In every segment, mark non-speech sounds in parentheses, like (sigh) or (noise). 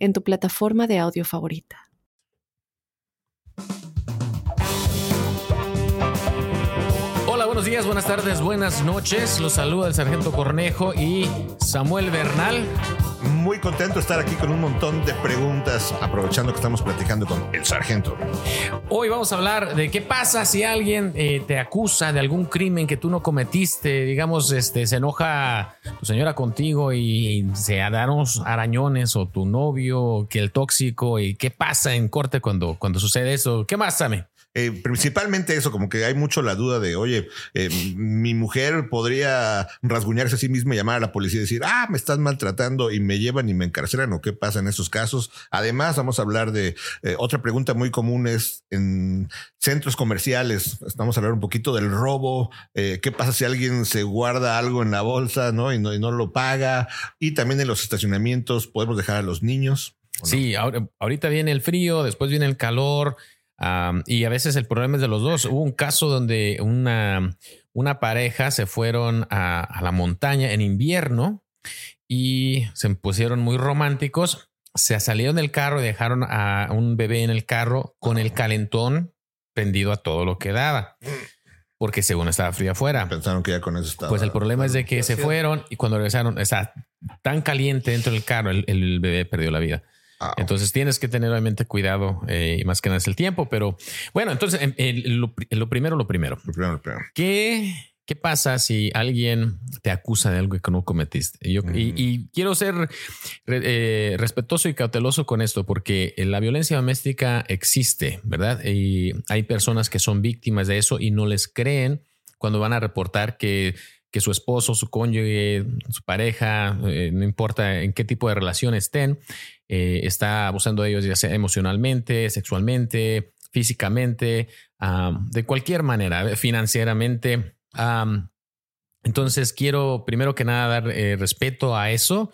en tu plataforma de audio favorita. Hola, buenos días, buenas tardes, buenas noches. Los saluda el sargento Cornejo y Samuel Bernal. Muy contento de estar aquí con un montón de preguntas, aprovechando que estamos platicando con el sargento. Hoy vamos a hablar de qué pasa si alguien eh, te acusa de algún crimen que tú no cometiste. Digamos, este, se enoja tu señora contigo y se dan unos arañones o tu novio, que el tóxico. ¿Y qué pasa en corte cuando, cuando sucede eso? ¿Qué más, Sammy? Eh, principalmente eso, como que hay mucho la duda de, oye, eh, mi mujer podría rasguñarse a sí misma y llamar a la policía y decir, ah, me están maltratando y me llevan y me encarcelan o qué pasa en esos casos. Además, vamos a hablar de eh, otra pregunta muy común es en centros comerciales. Vamos a hablar un poquito del robo. ¿Qué pasa si alguien se guarda algo en la bolsa ¿no? Y, no, y no lo paga? Y también en los estacionamientos podemos dejar a los niños. Sí, ahorita viene el frío, después viene el calor y a veces el problema es de los dos. Hubo un caso donde una, una pareja se fueron a, la montaña en invierno y se pusieron muy románticos. Se salieron del carro y dejaron a un bebé en el carro con el calentón prendido a todo lo que daba. Porque según estaba frío afuera. Pensaron que ya con eso estaba. Pues el problema es de que se fueron y cuando regresaron, está tan caliente dentro del carro, el bebé perdió la vida. Entonces tienes que tener obviamente cuidado eh, y más que nada es el tiempo, pero bueno, entonces em, lo, primero, lo primero. Lo primero, lo primero. ¿Qué, ¿Qué pasa si alguien te acusa de algo que no cometiste? y, quiero ser eh, respetuoso y cauteloso con esto porque la violencia doméstica existe, ¿verdad? Y hay personas que son víctimas de eso y no les creen cuando van a reportar que que su esposo, su cónyuge, su pareja, eh, no importa en qué tipo de relación estén, eh, está abusando de ellos ya sea emocionalmente, sexualmente, físicamente, de cualquier manera, financieramente. entonces quiero primero que nada dar eh, respeto a eso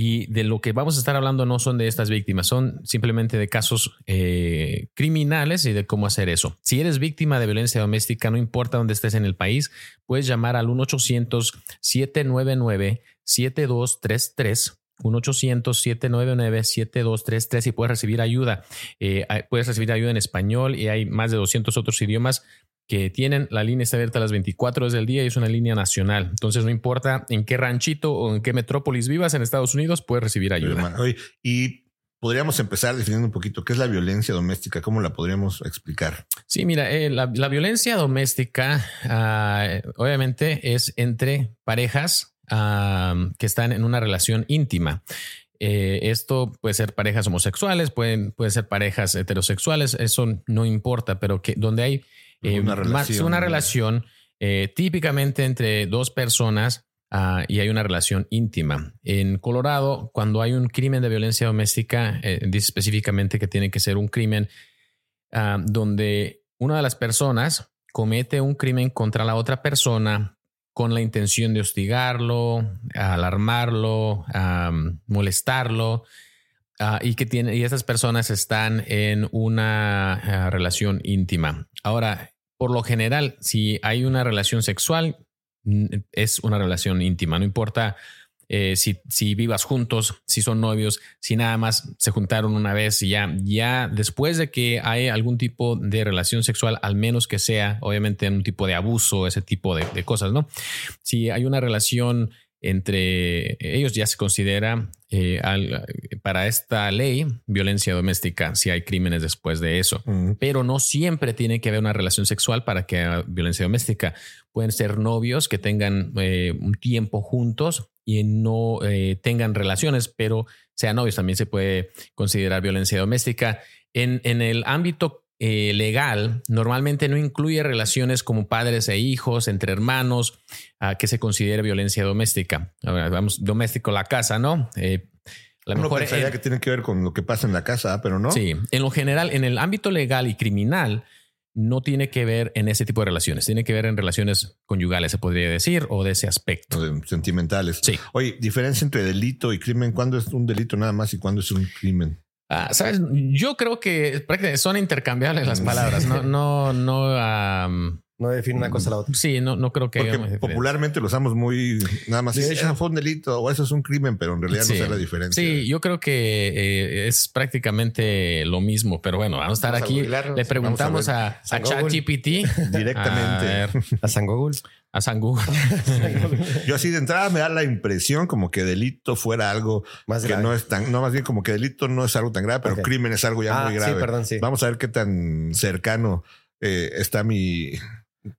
y de lo que vamos a estar hablando no son de estas víctimas, son simplemente de casos eh, criminales y de cómo hacer eso. Si eres víctima de violencia doméstica, no importa dónde estés en el país, puedes llamar al 1-800-799-7233. 1-800-799-7233 y puedes recibir ayuda. Eh, puedes recibir ayuda en español y hay más de 200 otros idiomas que tienen la línea está abierta a las 24 horas del día y es una línea nacional. Entonces, no importa en qué ranchito o en qué metrópolis vivas en Estados Unidos, puedes recibir ayuda. Y podríamos empezar definiendo un poquito qué es la violencia doméstica, cómo la podríamos explicar. Sí, mira, eh, la, violencia doméstica ah, obviamente es entre parejas ah, que están en una relación íntima. Eh, esto puede ser parejas homosexuales, pueden, puede ser parejas heterosexuales, eso no importa, pero que donde hay eh, una relación, una relación eh, típicamente entre dos personas ah, y hay una relación íntima. En Colorado, cuando hay un crimen de violencia doméstica, eh, dice específicamente que tiene que ser un crimen ah, donde una de las personas comete un crimen contra la otra persona con la intención de hostigarlo, alarmarlo, molestarlo. Ah, y que tiene, y esas personas están en una relación íntima. Ahora, por lo general, si hay una relación sexual, es una relación íntima, no importa eh, si, si, vivas juntos, si son novios, si nada más se juntaron una vez y ya, ya después de que hay algún tipo de relación sexual, al menos que sea obviamente un tipo de abuso, ese tipo de cosas, ¿no? Si hay una relación entre ellos ya se considera eh, para esta ley violencia doméstica si hay crímenes después de eso. Pero no siempre tiene que haber una relación sexual para que haya violencia doméstica. Pueden ser novios que tengan eh, un tiempo juntos y no eh, tengan relaciones, pero sean novios. También se puede considerar violencia doméstica. En, en el ámbito eh, legal normalmente no incluye relaciones como padres e hijos, entre hermanos, que se considere violencia doméstica. vamos, doméstico la casa, ¿no? Eh, A lo Uno mejor pensaría en- que tiene que ver con lo que pasa en la casa, pero no. Sí, en lo general, en el ámbito legal y criminal, no tiene que ver en ese tipo de relaciones. Tiene que ver en relaciones conyugales, se podría decir, o de ese aspecto. Sentimentales. Sí. Oye, diferencia entre delito y crimen. ¿Cuándo es un delito nada más y cuándo es un crimen? Ah, Sabes, yo creo que prácticamente son intercambiables las palabras. No, no, no. No define una cosa a la otra. sí, no, no creo que Porque popularmente lo usamos muy nada más. "Sí, Eso fue un delito o eso es un crimen, pero en realidad Sí. no sé la diferencia. Sí, yo creo que eh, es prácticamente lo mismo, pero bueno, vamos a estar Vamos a aquí. Le preguntamos a, a Google. ChatGPT, Directamente. a, ver, A San Google. A San Google. (laughs) Yo así de entrada me da la impresión como que delito fuera algo Más que grave. no es tan, no más bien como que delito no es algo tan grave, pero crimen es algo ya Ah, muy sí, grave. perdón, sí. Vamos a ver qué tan cercano eh, está mi,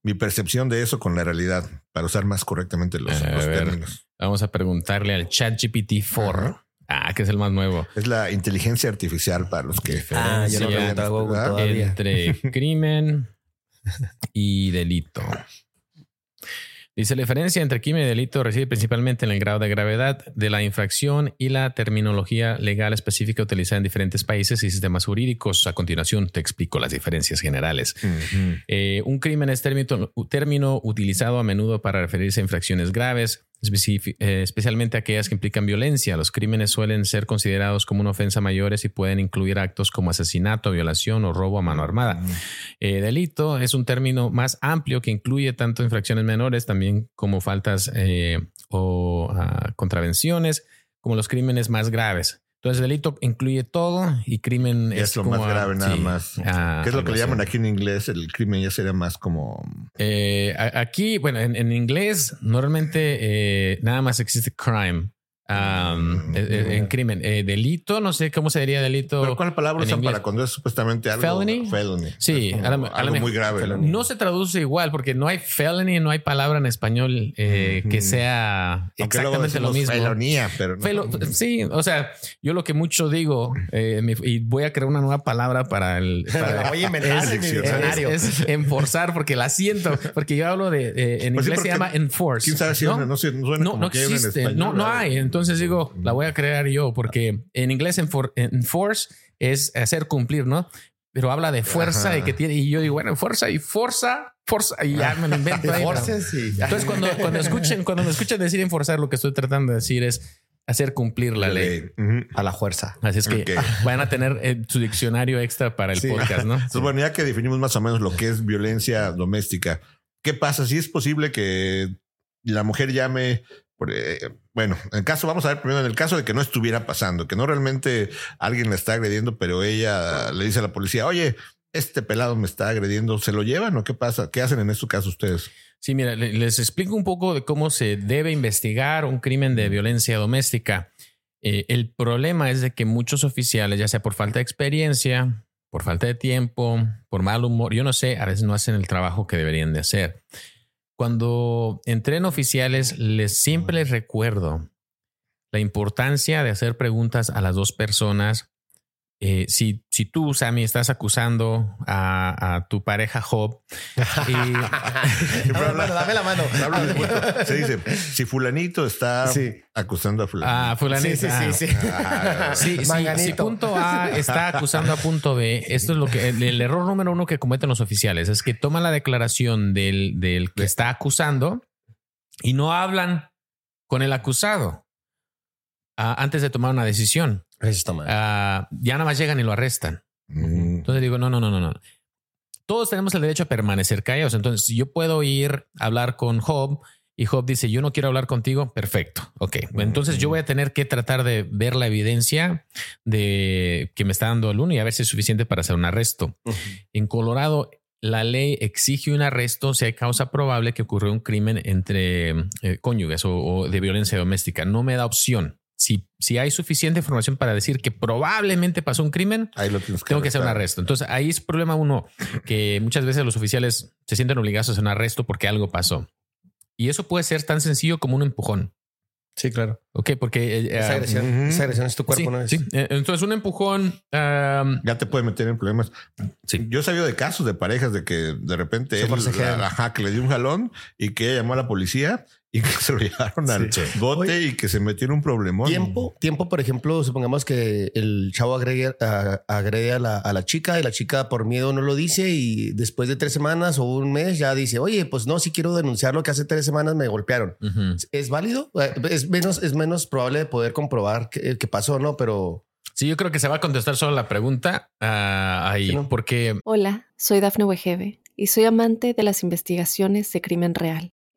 mi percepción de eso con la realidad para usar más correctamente los, A los ver. términos. Vamos a preguntarle al ChatGPT 4. Ah, que es el más nuevo. Es la inteligencia artificial para los que Ah, yo Sí, no todavía. entre (laughs) crimen y delito. Dice la diferencia entre crimen y delito reside principalmente en el grado de gravedad de la infracción y la terminología legal específica utilizada en diferentes países y sistemas jurídicos. A continuación te explico las diferencias generales. Eh, un crimen es término, término utilizado a menudo para referirse a infracciones graves, especialmente aquellas que implican violencia. Los crímenes suelen ser considerados como una ofensa mayores y pueden incluir actos como asesinato, violación o robo a mano armada. Eh, delito es un término más amplio que incluye tanto infracciones menores, también como faltas eh, o ah, contravenciones, como los crímenes más graves. Entonces, delito incluye todo y crimen es, es lo como más grave nada sí, más. a- ¿Qué es lo que le llaman aquí en inglés? El crimen ya sería más como Eh, aquí, bueno, en, en inglés normalmente eh, nada más existe crime. Um, eh, en crimen, Eh, delito, no sé cómo se diría delito. ¿Pero cuál palabra usan para cuando es supuestamente algo? Felony? Felony. Sí, como algo muy grave. felony. No se traduce igual porque no hay felony, no hay palabra en español eh, que sea exactamente lo mismo. Felonía, pero no. Felo- sí, o sea, yo lo que mucho digo eh, y voy a crear una nueva palabra para el (laughs) para- (laughs) Es- diccionario. es, es enforzar porque la siento, porque yo hablo de eh, en Pues sí, inglés se llama enforce. ¿Quién sabe si ¿no? no, no suena no, como en existe, español, no, hay. Entonces digo, la voy a crear yo porque en inglés enfor- enforce es hacer cumplir, ¿no? Pero habla de fuerza Ajá. y que tiene, y yo digo, bueno, fuerza y fuerza, fuerza, y ya me lo invento ahí. Forces y Entonces, cuando, cuando escuchen, cuando me escuchen decir enforzar, lo que estoy tratando de decir es hacer cumplir la ley. A la fuerza. Así es que Ok. van a tener eh, su diccionario extra para el Sí. podcast, ¿no? Entonces, bueno, ya que definimos más o menos lo que es violencia doméstica, ¿qué pasa si es posible que la mujer llame? Eh, bueno, en el caso, vamos a ver primero, en el caso de que no estuviera pasando, que no realmente alguien la está agrediendo, pero ella le dice a la policía, oye, este pelado me está agrediendo, ¿se lo llevan o qué pasa? ¿Qué hacen en este caso ustedes? Sí, mira, le- les explico un poco de cómo se debe investigar un crimen de violencia doméstica. Eh, el problema es de que muchos oficiales, ya sea por falta de experiencia, por falta de tiempo, por mal humor, yo no sé, a veces no hacen el trabajo que deberían de hacer. Cuando entreno oficiales, les siempre les recuerdo la importancia de hacer preguntas a las dos personas. Eh, si, si tú, Sammy, estás acusando a, a tu pareja Job y, (laughs) Dame la mano, dame la. Se (laughs) dice, si fulanito está Sí. acusando a fulanito. Ah, fulanito. Sí, sí, Ah. sí, sí. Ah, Sí, si punto A está acusando a punto B, esto es lo que el, el error número uno que cometen los oficiales es que toman la declaración del, del que está acusando y no hablan con el acusado ah, antes de tomar una decisión. Eso está mal. Ah, ya nada más llegan y lo arrestan. mm, Entonces digo, no, no, no, no, no. Todos tenemos el derecho a permanecer callados. Entonces, si yo puedo ir a hablar con Job y Job dice, yo no quiero hablar contigo, perfecto. Ok. Entonces yo voy a tener que tratar de ver la evidencia de que me está dando el uno y a ver si es suficiente para hacer un arresto. En Colorado, la ley exige un arresto si hay causa probable que ocurrió un crimen entre eh, cónyuges o, o de violencia doméstica. No me da opción. Si, si hay suficiente información para decir que probablemente pasó un crimen, ahí lo tienes que tengo que hacer un arrestar. arresto. Entonces ahí es problema uno, que muchas veces los oficiales se sienten obligados a hacer un arresto porque algo pasó. Y eso puede ser tan sencillo como un empujón. Sí, claro. Ok, porque... eh, Esa ah, agresión, ujú. esa agresión es tu cuerpo, sí, ¿no? Es- sí. Eh, Entonces, un empujón... ah, Ya te puede meter en problemas. Sí. Yo he sabido de casos de parejas de que de repente Se él, la- ajá, que le dio un jalón y que ella llamó a la policía (laughs) y que se lo llevaron al Sí. bote y que se metió en un problemón. Tiempo, tiempo, por ejemplo, supongamos que el chavo agrede, a- agrede a, la, a la chica y la chica por miedo no lo dice y después de tres semanas o un mes ya dice, oye, pues no, si quiero denunciar lo que hace tres semanas me golpearon. ¿Es válido? Eh, Es menos, es menos probable de poder comprobar qué qué pasó, ¿no? Pero Sí, yo creo que se va a contestar solo la pregunta ah, ahí, Sí, ¿no? porque Hola, soy Dafne Wegebe y soy amante de las investigaciones de crimen real.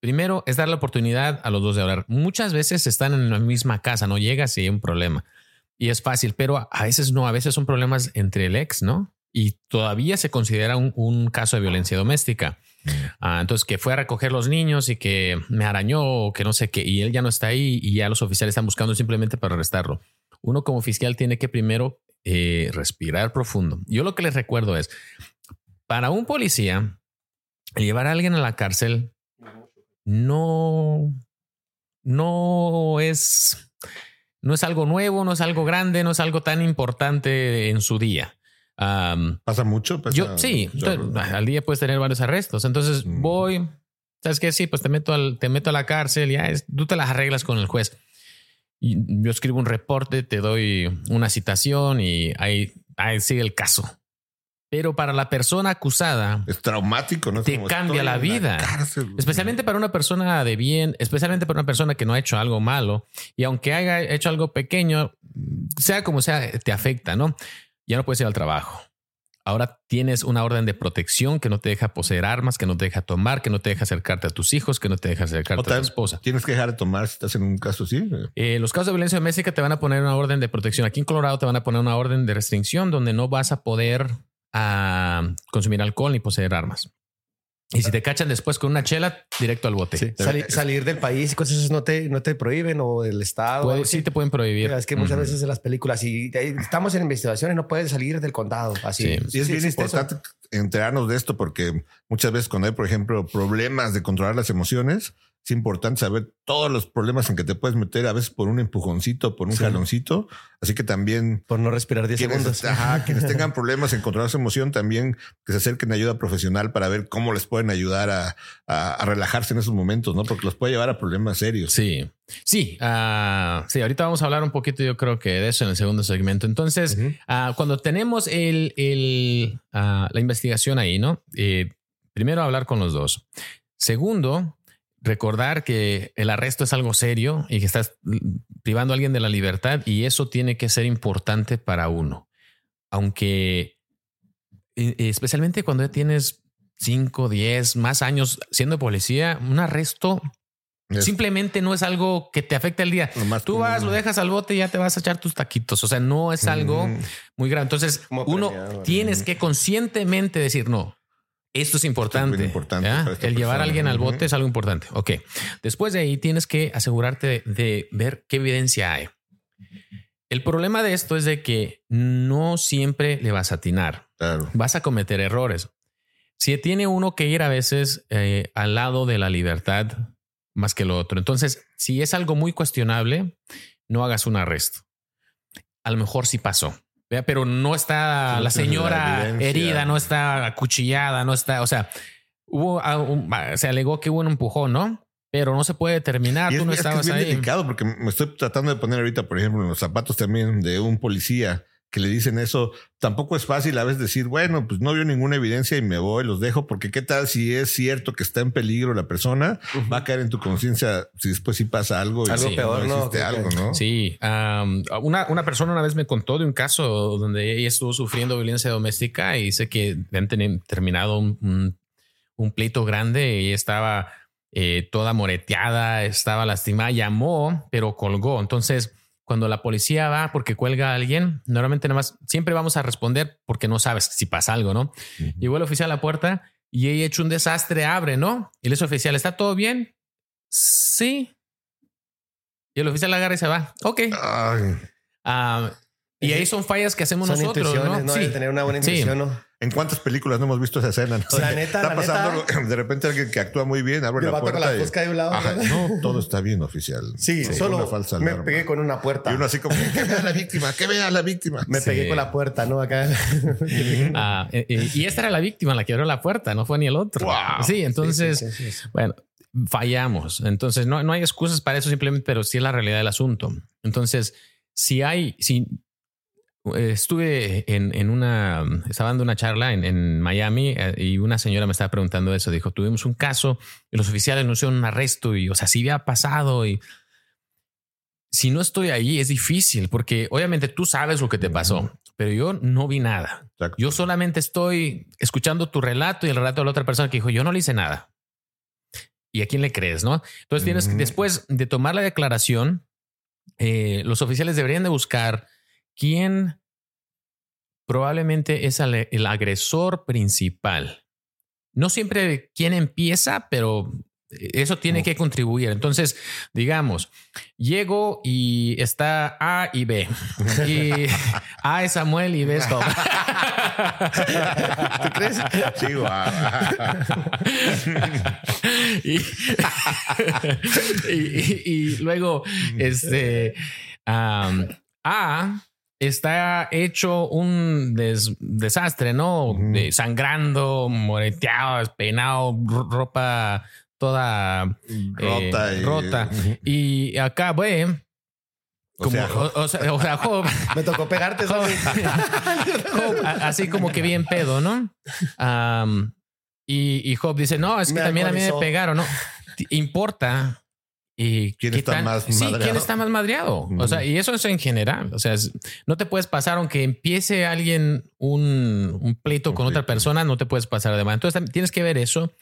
primero es dar la oportunidad a los dos de hablar. Muchas veces están en la misma casa, no llegas y hay un problema. Y es fácil, pero a veces no, a veces son problemas entre el ex, ¿no? Y todavía se considera un, un caso de violencia doméstica. Ah, entonces, que fue a recoger los niños y que me arañó o que no sé qué, y él ya no está ahí y ya los oficiales están buscando simplemente para arrestarlo. Uno como fiscal tiene que primero eh, respirar profundo. Yo lo que les recuerdo es, para un policía, llevar a alguien a la cárcel no, no es, no es algo nuevo, no es algo grande, no es algo tan importante en su día. Pasa mucho. Pasa yo sí, entonces, al día puedes tener varios arrestos. Entonces Mm. voy, sabes que sí, pues te meto al, te meto a la cárcel, ya es, tú te las arreglas con el juez. Y yo escribo un reporte, te doy una citación y ahí, ahí sigue el caso. Pero para la persona acusada, Es traumático, ¿no? Es Te cambia la vida. cárcel, especialmente para una persona de bien, especialmente para una persona que no ha hecho algo malo y aunque haya hecho algo pequeño, sea como sea, te afecta, ¿no? Ya no puedes ir al trabajo. Ahora tienes una orden de protección que no te deja poseer armas, que no te deja tomar, que no te deja acercarte a tus hijos, que no te deja O acercarte a tu esposa. Tienes que dejar de tomar si estás en un caso así. Eh, los casos de violencia doméstica te van a poner una orden de protección. Aquí en Colorado te van a poner una orden de restricción donde no vas a poder ah, consumir alcohol ni poseer armas. Y si te cachan después con una chela, directo al bote. Sí. Sali- salir del país y cosas así no te, no te prohíben o del estado. Puede- sí te pueden prohibir. Es que muchas veces en las películas y estamos en investigaciones no puedes salir del condado así. Sí. Y es bien eso. Enterarnos de esto porque muchas veces cuando hay, por ejemplo, problemas de controlar las emociones, es importante saber todos los problemas en que te puedes meter, a veces por un empujoncito, por un Sí. jaloncito. Así que también Por no respirar 10 quienes, segundos. ajá, (laughs) quienes tengan problemas en controlar su emoción, también que se acerquen a ayuda profesional para ver cómo les pueden ayudar a, a- a relajarse en esos momentos, ¿no? Porque los puede llevar a problemas serios. Sí, sí, ah, sí. Ahorita vamos a hablar un poquito, yo creo que de eso en el segundo segmento. Entonces, ah, cuando tenemos el, el, ah, la investigación ahí, ¿no? Eh, primero hablar con los dos. Segundo, recordar que el arresto es algo serio y que estás privando a alguien de la libertad y eso tiene que ser importante para uno. Aunque, eh, especialmente cuando ya tienes 5, 10, más años siendo policía, un arresto Es simplemente no es algo que te afecte el día. Tú vas, lo dejas al bote y ya te vas a echar tus taquitos. O sea, no es algo Mm. muy grave. Entonces, Como uno premiado, tienes que conscientemente decir, no, esto es importante. El llevar a alguien al bote es algo importante. Ok. Después de ahí tienes que asegurarte de, de ver qué evidencia hay. El problema de esto es de que no siempre le vas a atinar Claro. vas a cometer errores. Si tiene uno que ir a veces eh, al lado de la libertad más que lo otro. Entonces, si es algo muy cuestionable, no hagas un arresto. A lo mejor sí pasó, ¿vea? pero no está Sí, la señora herida, no está acuchillada, no está, o sea, hubo, se alegó que hubo un empujón, ¿no? Pero no se puede determinar, Y tú es, no es que es estabas bien ahí. delicado porque me estoy tratando de poner ahorita, por ejemplo, en los zapatos también de un policía que le dicen eso. Tampoco es fácil a veces decir, bueno, pues no vio ninguna evidencia y me voy, los dejo, porque qué tal si es cierto que está en peligro la persona, va a caer en tu conciencia si después sí pasa algo. y Algo sí, peor, ¿no? Que- algo, ¿no? Sí, am, una, una persona una vez me contó de un caso donde ella estuvo sufriendo violencia doméstica y dice que han terminado un, un- un pleito grande y estaba eh, toda moreteada, estaba lastimada, llamó, pero colgó. Entonces, cuando la policía va porque cuelga a alguien, normalmente nada más siempre vamos a responder porque no sabes si pasa algo, ¿no? Llegó el oficial a la puerta y he hecho un desastre, abre, ¿no? Y el oficial, ¿está todo bien? Sí. Y el oficial agarra y se va. Ok. Ah, y ahí son fallas que hacemos nosotros, ¿no? ¿no? Sí. tener una buena intuición, ¿no? ¿En cuántas películas no hemos visto esa escena? ¿no? La neta, está la pasando neta. (laughs) de repente alguien que actúa muy bien, abre la puerta. Con la y- fusca de un lado. Ajá, no, todo está bien, oficial. Sí, Fue solo una falsa me pegué con una puerta. Y uno así como, que vea a la víctima, que vea la víctima. Me Sí. pegué con la puerta, ¿no? Acá. Ah, eh, eh, y esta era la víctima, la que abrió la puerta, no fue ni el otro. Wow. Sí, entonces, Sí, sí, sí, sí. bueno, fallamos. Entonces, no, no hay excusas para eso simplemente, pero sí es la realidad del asunto. Entonces, si hay, si estuve en, en una, estaba dando una charla en, en Miami eh, y una señora me estaba preguntando eso. Dijo, tuvimos un caso y los oficiales hicieron un arresto y, o sea, si había pasado y si no estoy ahí es difícil porque obviamente tú sabes lo que te pasó, pero yo no vi nada. Exacto. Yo solamente estoy escuchando tu relato y el relato de la otra persona que dijo, yo no le hice nada. ¿Y a quién le crees? No? Entonces tienes que, Ujú. después de tomar la declaración, eh, los oficiales deberían de buscar quién probablemente es el, el agresor principal. No siempre quién empieza, pero eso tiene que contribuir. Entonces, digamos, llego y está A y B. Y (laughs) A es Samuel y B es Tom. ¿Tú crees? Sí, guau. (laughs) y, (laughs) y- y- y luego, este A está hecho un des- desastre, ¿no? Sangrando, moreteado, despeinado, ro- ropa toda eh, Rota. y- rota. Y acá, güey, O como, sea, o, o sea, o sea, Job, (laughs) Me tocó pegarte. Job. Job, (laughs) así como que bien pedo, ¿no? Y, y Job dice, no, es que Me también a mí me pegaron, ¿no? Importa. Y ¿Quién está tan- más Sí, quién está más madreado. O sea, y eso es en general. O sea, es- no te puedes pasar, aunque empiece alguien un, un pleito con otra persona, no te puedes pasar además. Entonces tienes que ver eso.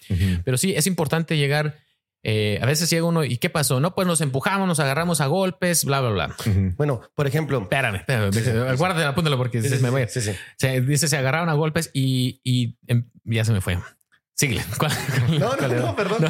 Pero sí, es importante llegar. eh, a veces llega uno y qué pasó? No, pues nos empujamos, nos agarramos a golpes, bla, bla, bla. Bueno, por ejemplo. Espérame, espérame. Guárdate, apúntalo porque Sí, se sí, me voy. sí, sí. Se, dice, se agarraron a golpes y, y em, ya se me fue. Síguele. ¿Cuál- No, no, cuál era? no, perdón. No.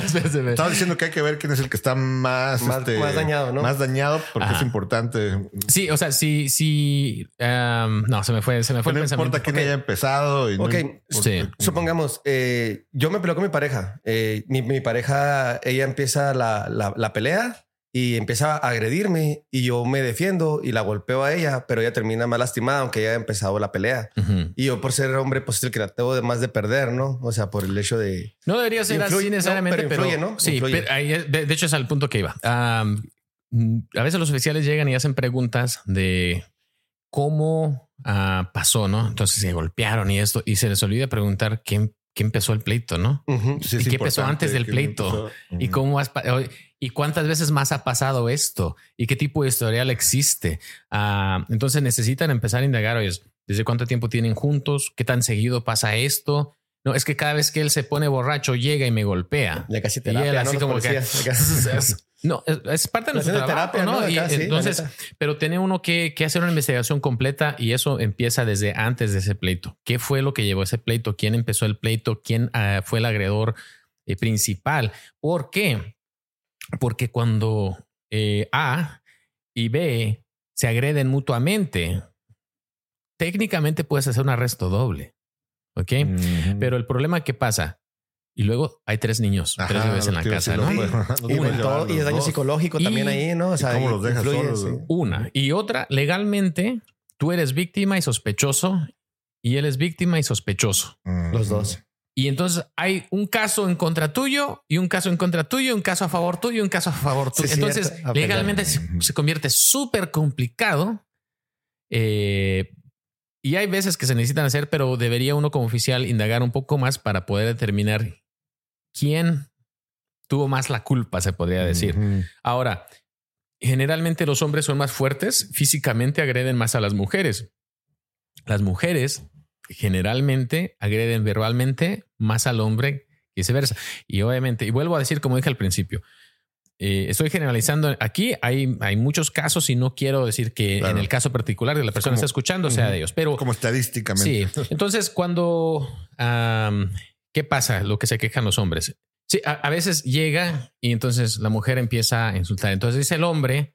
Estaba diciendo que hay que ver quién es el que está más, Más- este, más dañado, ¿no? Más dañado porque Ajá. es importante. Sí, o sea, sí, sí. em, no, se me fue, se me fue no el pensamiento. importa quién Ok. haya empezado. Y no Ok, importa- sí. Supongamos, eh, yo me peleo con mi pareja. Eh, mi, mi pareja, ella empieza la, la- la pelea y empieza a agredirme y yo me defiendo y la golpeo a ella, pero ella termina más lastimada aunque ella haya empezado la pelea. Y yo por ser hombre, pues es el que la tengo de más de perder, ¿no? O sea, por el hecho de... No debería ser Influye, así necesariamente, pero pero, influye, ¿no? Sí, Influye. pero ahí es- de, de hecho es al punto que iba. A veces los oficiales llegan y hacen preguntas de cómo ah, pasó, ¿no? Entonces se golpearon y esto, y se les olvida preguntar quién, quién empezó el pleito, ¿no? Sí, ¿Y qué importante antes del pleito? empezó. ¿Y cómo has y cuántas veces más ha pasado esto? ¿Y qué tipo de historial existe? Ah, entonces necesitan empezar a indagar, oye, ¿desde cuánto tiempo tienen juntos? ¿Qué tan seguido pasa esto? No, es que cada vez que él se pone borracho llega y me golpea. Ya casi Y terapia, él ¿no? así Los como que acá. (laughs) no es, es parte de nuestro trabajo, terapia, ¿no? ¿no? Y Acá, sí, entonces, pero tiene uno que, que hacer una investigación completa y eso empieza desde antes de ese pleito. ¿Qué fue lo que llevó a ese pleito? ¿Quién empezó el pleito? ¿Quién ah, fue el agredor eh, principal? ¿Por qué? Porque cuando eh, A y B se agreden mutuamente, técnicamente puedes hacer un arresto doble. ¿Ok? Pero el problema que pasa, y luego hay tres niños, Ajá, tres bebés en la casa, ¿no? Y, todo- es daño dos. psicológico Y- también ahí, ¿no? O sea, cómo los dejas influye, solos, sí. güey? Una. Y otra, legalmente, tú eres víctima y sospechoso, y él es víctima y sospechoso. Los dos. Y entonces hay un caso en contra tuyo y un caso en contra tuyo, un caso a favor tuyo y un caso a favor tuyo. Sí, entonces, cierto. Legalmente se, se convierte súper complicado. Eh, y hay veces que se necesitan hacer, pero debería uno como oficial indagar un poco más para poder determinar quién tuvo más la culpa, se podría decir. Ahora, generalmente los hombres son más fuertes, físicamente agreden más a las mujeres. Las mujeres generalmente agreden verbalmente más al hombre y viceversa. Y obviamente, y vuelvo a decir como dije al principio, eh, estoy generalizando aquí. Hay, hay muchos casos y no quiero decir que Claro. en el caso particular de la persona como- está escuchando sea de ellos, pero Como estadísticamente. Sí. Entonces, cuando am, ¿qué pasa? Lo que se quejan los hombres. Sí, a, a veces llega y entonces la mujer empieza a insultar. Entonces dice el hombre: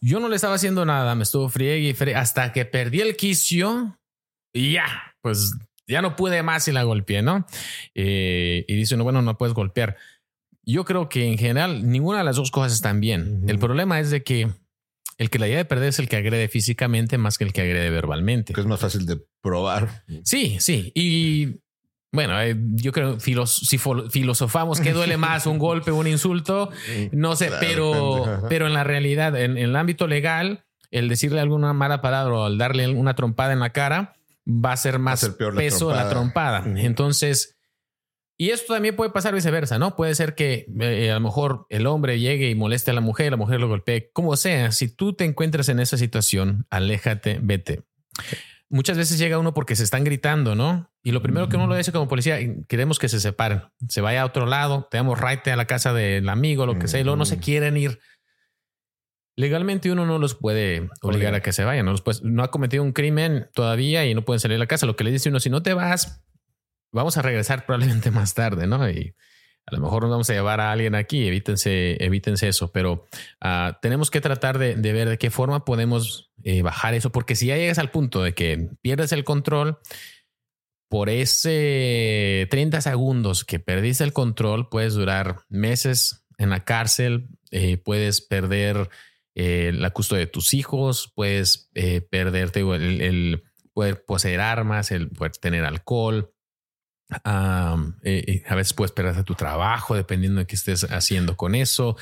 Yo no le estaba haciendo nada, me estuvo friegue y friegue hasta que perdí el quicio y ya, pues ya no pude más y la golpeé, ¿no? Eh, y dice: No, bueno, no puedes golpear. Yo creo que en general ninguna de las dos cosas están bien. El problema es de que el que la idea de perder es el que agrede físicamente más que el que agrede verbalmente. Que es más fácil de probar. Sí, sí. Y bueno, eh, yo creo filos- si filosofamos que duele más un golpe o un insulto, no sé, Claro, pero, pero en la realidad, en, en el ámbito legal, el decirle alguna mala palabra o al darle una trompada en la cara va a ser más peor la peso la trompada. Entonces, y esto también puede pasar viceversa, ¿no? Puede ser que eh, a lo mejor el hombre llegue y moleste a la mujer, la mujer lo golpee, como sea. Si tú te encuentras en esa situación, aléjate, vete. Muchas veces llega uno porque se están gritando, ¿no? Y lo primero que uno lo dice como policía, queremos que se separen, se vaya a otro lado, te damos raite a la casa del amigo, lo que sea, y luego no se quieren ir. Legalmente uno no los puede obligar a que se vayan, no, los puedes- no ha cometido un crimen todavía y no pueden salir de la casa. Lo que le dice uno, si no te vas, vamos a regresar probablemente (laughs) más tarde, ¿no? Y a lo mejor nos vamos a llevar a alguien aquí, evítense, evítense eso, pero ah, tenemos que tratar de, de ver de qué forma podemos eh, bajar eso, porque si ya llegas al punto de que pierdes el control, por ese 30 segundos que perdiste el control, puedes durar meses en la cárcel, eh, puedes perder eh, la custodia de tus hijos, puedes eh, perderte el, el poder poseer armas, el poder tener alcohol. Eh, eh, a veces puedes perder tu trabajo dependiendo de qué estés haciendo con eso.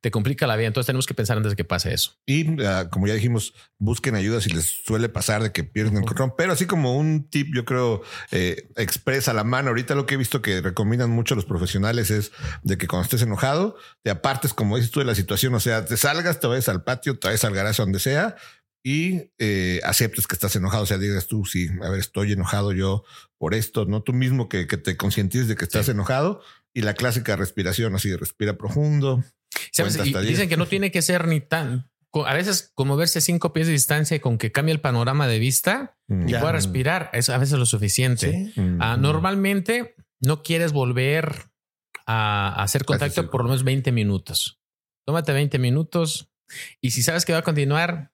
Te complica la vida. Entonces tenemos que pensar antes de que pase eso. Y ah, como ya dijimos, busquen ayuda si les suele pasar de que pierden el control. Pero así como un tip, yo creo, eh, expresa la mano. Ahorita lo que he visto que recomiendan mucho los profesionales es de que cuando estés enojado, te apartes, como dices tú, de la situación. O sea, te salgas, te vayas al patio, te vayas al garaje, donde sea. Y eh, aceptes que estás enojado. O sea, digas tú, sí, a ver, estoy enojado yo por esto, no tú mismo que, que te concientices de que estás Sí. enojado. Y la clásica respiración, así, respira profundo. ¿Sabes? Y dicen que no tiene que ser ni tan. A veces, como verse cinco pies de distancia y con que cambie el panorama de vista y Ya. pueda respirar, es a veces lo suficiente. Sí. Ah, normalmente no quieres volver a hacer contacto por lo menos 20 minutos. Tómate 20 minutos y si sabes que va a continuar,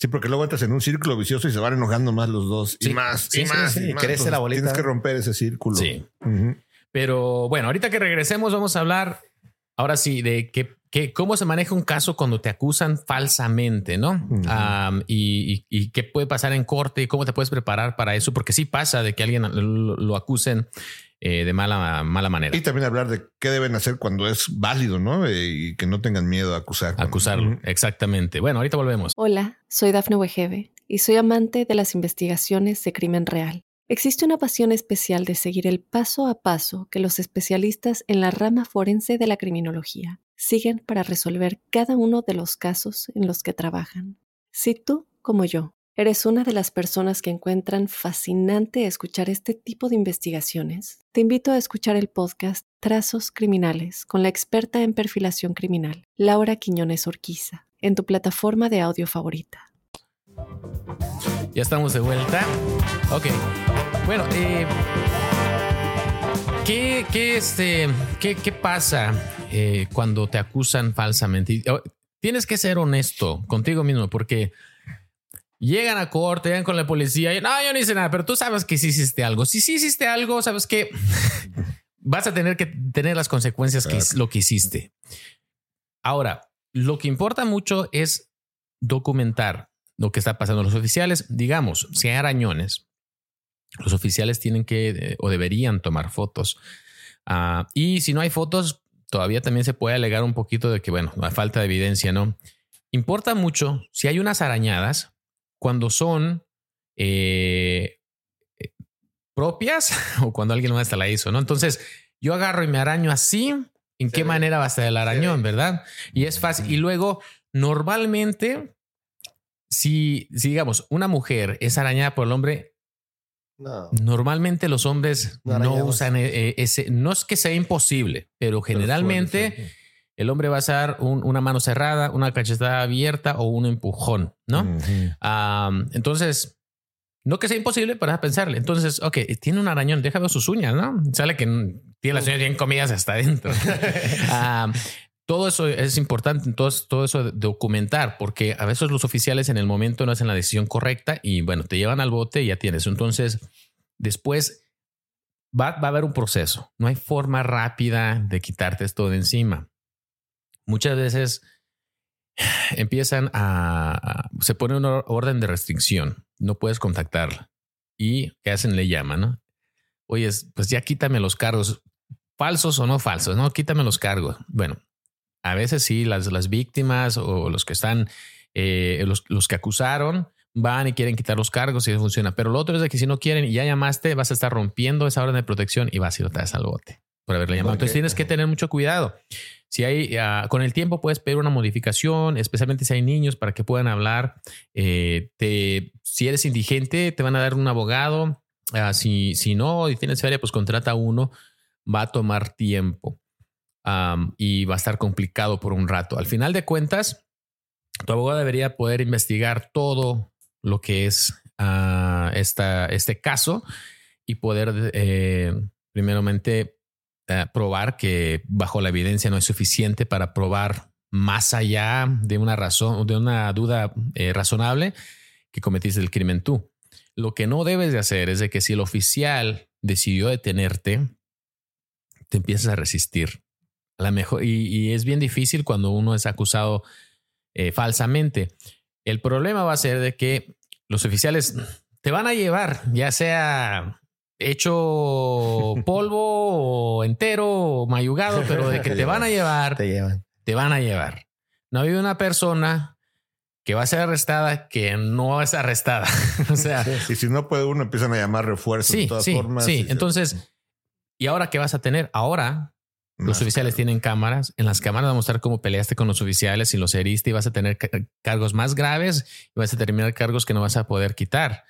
Sí, porque luego entras en un círculo vicioso y se van enojando más los dos Sí, y más sí, y más. sí, y más. crece la bolita. Tienes que romper ese círculo. Sí. Pero bueno, ahorita que regresemos vamos a hablar ahora sí de qué, qué- cómo se maneja un caso cuando te acusan falsamente, ¿no? Y, y- y qué puede pasar en corte y cómo te puedes preparar para eso, porque sí pasa de que alguien lo, lo acusen eh, de mala, mala manera. Y también hablar de qué deben hacer cuando es válido, ¿no? Eh, y que no tengan miedo a acusar. Acusarlo, exactamente. Bueno, ahorita volvemos. Hola, soy Dafne Wegebe y soy amante de las investigaciones de crimen real. Existe una pasión especial de seguir el paso a paso que los especialistas en la rama forense de la criminología siguen para resolver cada uno de los casos en los que trabajan. Si tú, como yo, eres una de las personas que encuentran fascinante escuchar este tipo de investigaciones, te invito a escuchar el podcast Trazos Criminales con la experta en perfilación criminal, Laura Quiñones Orquiza, en tu plataforma de audio favorita. Ya estamos de vuelta. Ok. Bueno, eh, ¿qué, qué, este, qué, pasa eh, cuando te acusan falsamente? Oh, Tienes que ser honesto contigo mismo porque llegan a corte, llegan con la policía y no, yo no hice nada, pero tú sabes que sí hiciste algo. Si sí hiciste algo, sabes que (laughs) vas a tener que tener las consecuencias que Claro. lo que hiciste. Ahora, lo que importa mucho es documentar lo que está pasando. Los oficiales, digamos, si hay arañones, los oficiales tienen que eh, o deberían tomar fotos. Ah, y si no hay fotos, todavía también se puede alegar un poquito de que, bueno, la falta de evidencia, ¿no? Importa mucho si hay unas arañadas cuando son eh, propias (laughs) o cuando alguien más te la hizo, ¿no? Entonces, yo agarro y me araño así. ¿En Se qué ve. manera va a estar el arañón, verdad? Y es fácil. Y luego, normalmente, si, si digamos una mujer es arañada por el hombre, No. normalmente los hombres No usan eh, ese. No es que sea imposible, pero generalmente el hombre va a usar un- una mano cerrada, una cachetada abierta o un empujón, ¿no? Ujú. Am, entonces, no que sea imposible, pero a pensarle. Entonces, ok, tiene un arañón, déjame sus uñas, ¿no? Sale que tiene las uñas bien comidas hasta adentro. (laughs) Am, todo eso es importante, todo, todo eso de documentar, porque a veces los oficiales en el momento no hacen la decisión correcta y bueno, te llevan al bote y ya tienes. Entonces, después va, va a haber un proceso. No hay forma rápida de quitarte esto de encima. Muchas veces (sighs) empiezan a, a- se pone una orden de restricción. No puedes contactarla. ¿Y qué hacen? Le llaman, ¿no? Oye, pues ya quítame los cargos, falsos o no falsos, ¿no? Quítame los cargos. Bueno, a veces sí, las, las víctimas o los que están, eh, los, los que acusaron, van y quieren quitar los cargos y eso funciona. Pero lo otro es de que si no quieren y ya llamaste, vas a estar rompiendo esa orden de protección y vas a ir otra vez al bote por haberle llamado. Entonces tienes que tener mucho cuidado. Si hay, ah, con el tiempo puedes pedir una modificación, especialmente si hay niños para que puedan hablar. Eh, te, si eres indigente, te van a dar un abogado. Ah, si, si no y tienes feria, pues contrata uno. Va a tomar tiempo y va a estar complicado por un rato. Al final de cuentas, tu abogado debería poder investigar todo lo que es ah, esta, este caso y poder, eh, primeramente, eh, probar que bajo la evidencia no es suficiente para probar más allá de una razón, de una duda eh, razonable que cometiste el crimen tú. Lo que no debes de hacer es de que si el oficial decidió detenerte, te empiezas a resistir. A mejor, y, y es bien difícil cuando uno es acusado eh, falsamente. El problema va a ser de que los oficiales te van a llevar, ya sea hecho (laughs) polvo o entero o mayugado, pero de que te van a llevar, Te llevan. te van a llevar. No ha habido una persona que va a ser arrestada que no es arrestada. (laughs) o sea, Y si no puede uno, empiezan a llamar refuerzos sí, de todas sí, formas. sí. Y se- Entonces, ¿y ahora qué vas a tener? Ahora los oficiales tienen cámaras. En las cámaras va a mostrar cómo peleaste con los oficiales y los heriste y vas a tener ca- cargos más graves y vas a terminar cargos que no vas a poder quitar.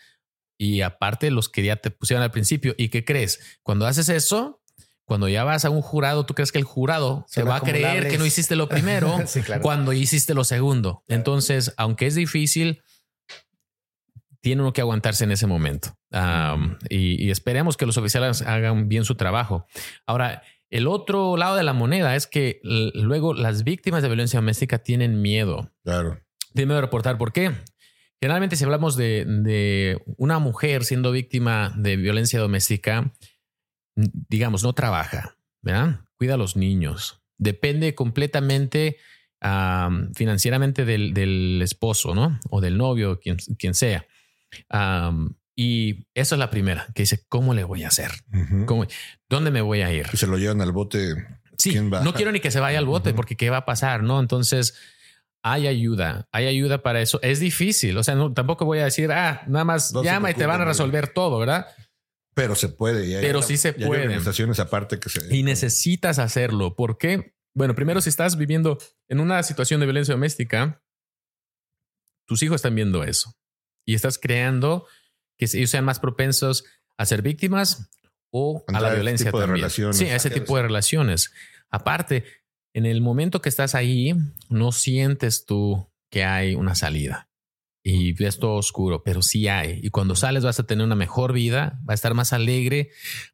Y aparte los que ya te pusieron al principio. ¿Y qué crees? Cuando haces eso, cuando ya vas a un jurado, tú crees que el jurado se va a creer que no hiciste lo primero (laughs) Sí, claro. cuando hiciste lo segundo. Entonces, aunque es difícil, tiene uno que aguantarse en ese momento. Um, y, y esperemos que los oficiales hagan bien su trabajo. Ahora, el otro lado de la moneda es que luego las víctimas de violencia doméstica tienen miedo. Claro. Tienen miedo de reportar. ¿Por qué? Generalmente si hablamos de, de una mujer siendo víctima de violencia doméstica, digamos, no trabaja, ¿verdad? Cuida a los niños. Depende completamente am, financieramente del, del esposo, ¿no? O del novio, quien, quien sea. Y esa es la primera, que dice, ¿cómo le voy a hacer? ¿Cómo- ¿Dónde me voy a ir? Se lo llevan al bote. Sí, ¿Quién va? no quiero ni que se vaya al bote porque qué va a pasar, ¿no? Entonces hay ayuda, hay ayuda para eso. Es difícil, o sea, no, tampoco voy a decir, ah, nada más No llama y te van a resolver todo, ¿verdad? Pero se puede. hay- Pero sí se puede. organizaciones aparte que se. Y necesitas hacerlo. ¿Por qué? Bueno, primero, si estás viviendo en una situación de violencia doméstica, tus hijos están viendo eso y estás creando que ellos sean más propensos a ser víctimas o a la a ese violencia tipo de relaciones. Sí, a ese tipo de relaciones. Aparte, en el momento que estás ahí, no sientes tú que hay una salida y ves todo oscuro, pero sí hay. Y cuando sales vas a tener una mejor vida, va a estar más alegre,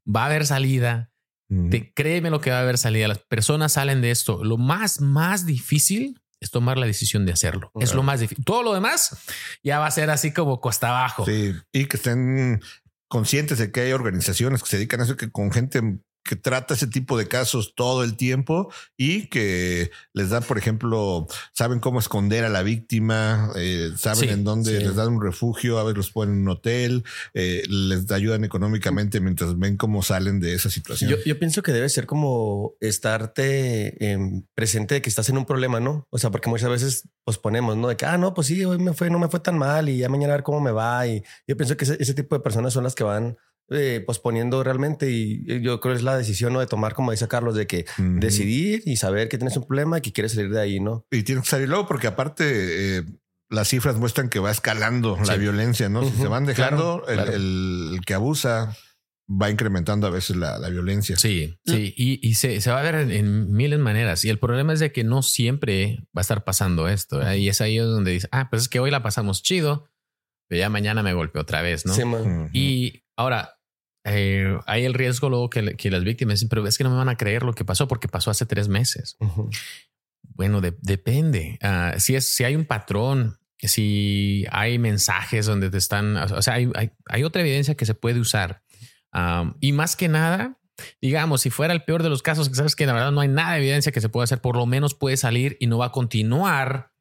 va a haber salida. Ujú. Te, créeme lo que va a haber salida. Las personas salen de esto. Lo más, más difícil es tomar la decisión de hacerlo. Es lo más difícil. Todo lo demás ya va a ser así como costa abajo. Sí, y que estén conscientes de que hay organizaciones que se dedican a eso, que con gente que trata ese tipo de casos todo el tiempo y que les dan, por ejemplo, saben cómo esconder a la víctima, eh, saben Sí, en dónde sí. les dan un refugio, a veces los ponen en un hotel, eh, les ayudan económicamente mientras ven cómo salen de esa situación. Yo, yo pienso que debe ser como estarte em, presente de que estás en un problema, ¿no? O sea, porque muchas veces posponemos, ¿no? De que, ah, no, pues sí, hoy me fue, no me fue tan mal y ya mañana a ver cómo me va. Y yo pienso que ese, ese tipo de personas son las que van eh, posponiendo realmente y yo creo que es la decisión, ¿no? De tomar, como dice Carlos, de que decidir y saber que tienes un problema y que quieres salir de ahí, ¿no? Y tienes que salir luego porque aparte eh, las cifras muestran que va escalando la violencia, ¿no? si se van dejando, claro, claro. El, el que abusa va incrementando a veces la, la violencia. Sí, sí, y, y se, se, va a ver en, en, miles de maneras. Y el problema es de que no siempre va a estar pasando esto. ¿eh? Y es ahí donde dice, ah, pues es que hoy la pasamos chido, pero ya mañana me golpeó otra vez, ¿no? Sí, man. Y ahora, eh, hay el riesgo luego que, que, las víctimas dicen, pero es que no me van a creer lo que pasó porque pasó hace tres meses. Bueno, de- depende. Ah, si, es, si hay un patrón, si hay mensajes donde te están, o sea, hay, hay, hay otra evidencia que se puede usar. Y más que nada, digamos, si fuera el peor de los casos, que sabes que la verdad no hay nada de evidencia que se pueda hacer, por lo menos puede salir y no va a continuar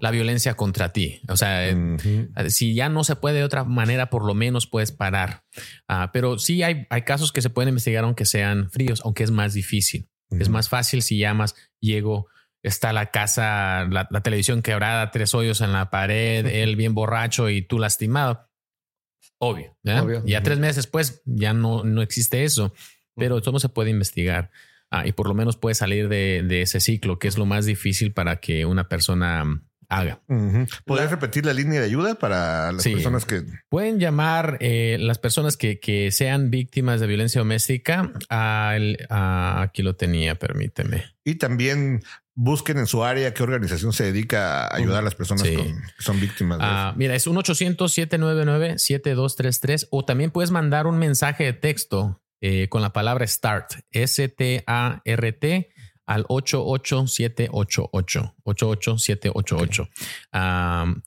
La violencia contra ti. O sea, Ujú. si ya no se puede de otra manera, por lo menos puedes parar. Ah, pero sí hay, hay casos que se pueden investigar aunque sean fríos, aunque es más difícil. Es más fácil si llamas, llego, está la casa, la, la televisión quebrada, tres hoyos en la pared, él bien borracho y tú lastimado. Obvio. ¿verdad? Obvio. Ya tres meses después ya no, no existe eso, pero todo se puede investigar. Ah, y por lo menos puede salir de, de ese ciclo, que es lo más difícil para que una persona haga. Ujú. ¿Podrías repetir la línea de ayuda para las Sí. personas que Pueden llamar eh, las personas que, que sean víctimas de violencia doméstica al, a- aquí lo tenía, permíteme. y también busquen en su área qué organización se dedica a ayudar a las personas Sí. con- que son víctimas de Ah, mira, es un 800-799-7233 o también puedes mandar un mensaje de texto eh, con la palabra START, S-T-A-R-T al 88788, 88788. Am,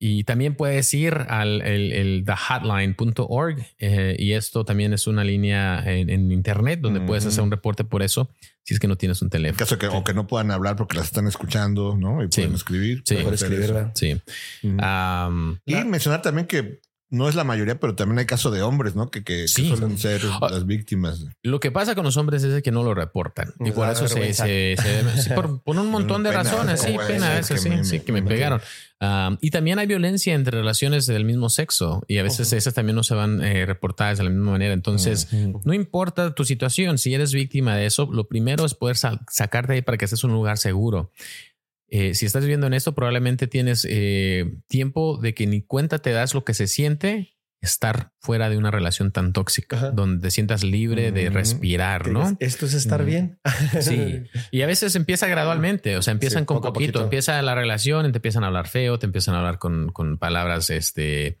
y también puedes ir al el, el thehotline.org eh, y esto también es una línea en, en internet donde puedes hacer un reporte por eso si es que no tienes un En teléfono. caso de que, o que no puedan hablar porque las están escuchando, ¿no? Y Sí. pueden escribir. Sí. pueden escribirla. Sí. y mencionar también que no es la mayoría, pero también hay casos de hombres, ¿no? Que, que, suelen ser Ah. las víctimas. Lo que pasa con los hombres es que no lo reportan y por eso se, se- se- sí, por, por un (laughs) montón de Pena, razones, sí, ¿cómo puede pena, eso sí, me- sí, que me me- pegaron. Um, y también hay violencia entre relaciones del mismo sexo y a veces esas también no se van eh, reportadas de la misma manera. Entonces, no importa tu situación, si eres víctima de eso, lo primero es poder sacarte ahí para que estés en un lugar seguro. Eh, si estás viviendo en esto, probablemente tienes eh, tiempo de que ni cuenta te das lo que se siente estar fuera de una relación tan tóxica, Ajá. donde te sientas libre de Ujú. respirar, ¿no? es- Esto es estar Mm. bien. (laughs) Sí. Y a veces empieza gradualmente, o sea, empiezan Sí, con poco poquito, poquito. empieza la relación, te empiezan a hablar feo, te empiezan a hablar con, con palabras este,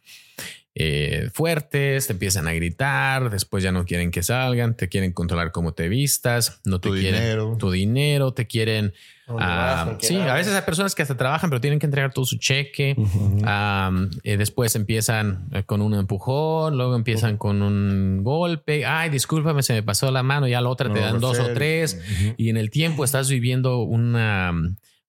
eh, fuertes, te empiezan a gritar, después ya no quieren que salgan, te quieren controlar cómo te vistas, no te Tu quieren dinero. tu dinero, te quieren... ¿Dónde ah, sí, a veces hay personas que hasta trabajan, pero tienen que entregar todo su cheque. Eh, después empiezan eh, con un empujón, luego empiezan con un golpe. Ay, discúlpame, se me pasó la mano. Ya la otra te No, dan dos o tres. Y en el tiempo estás viviendo una,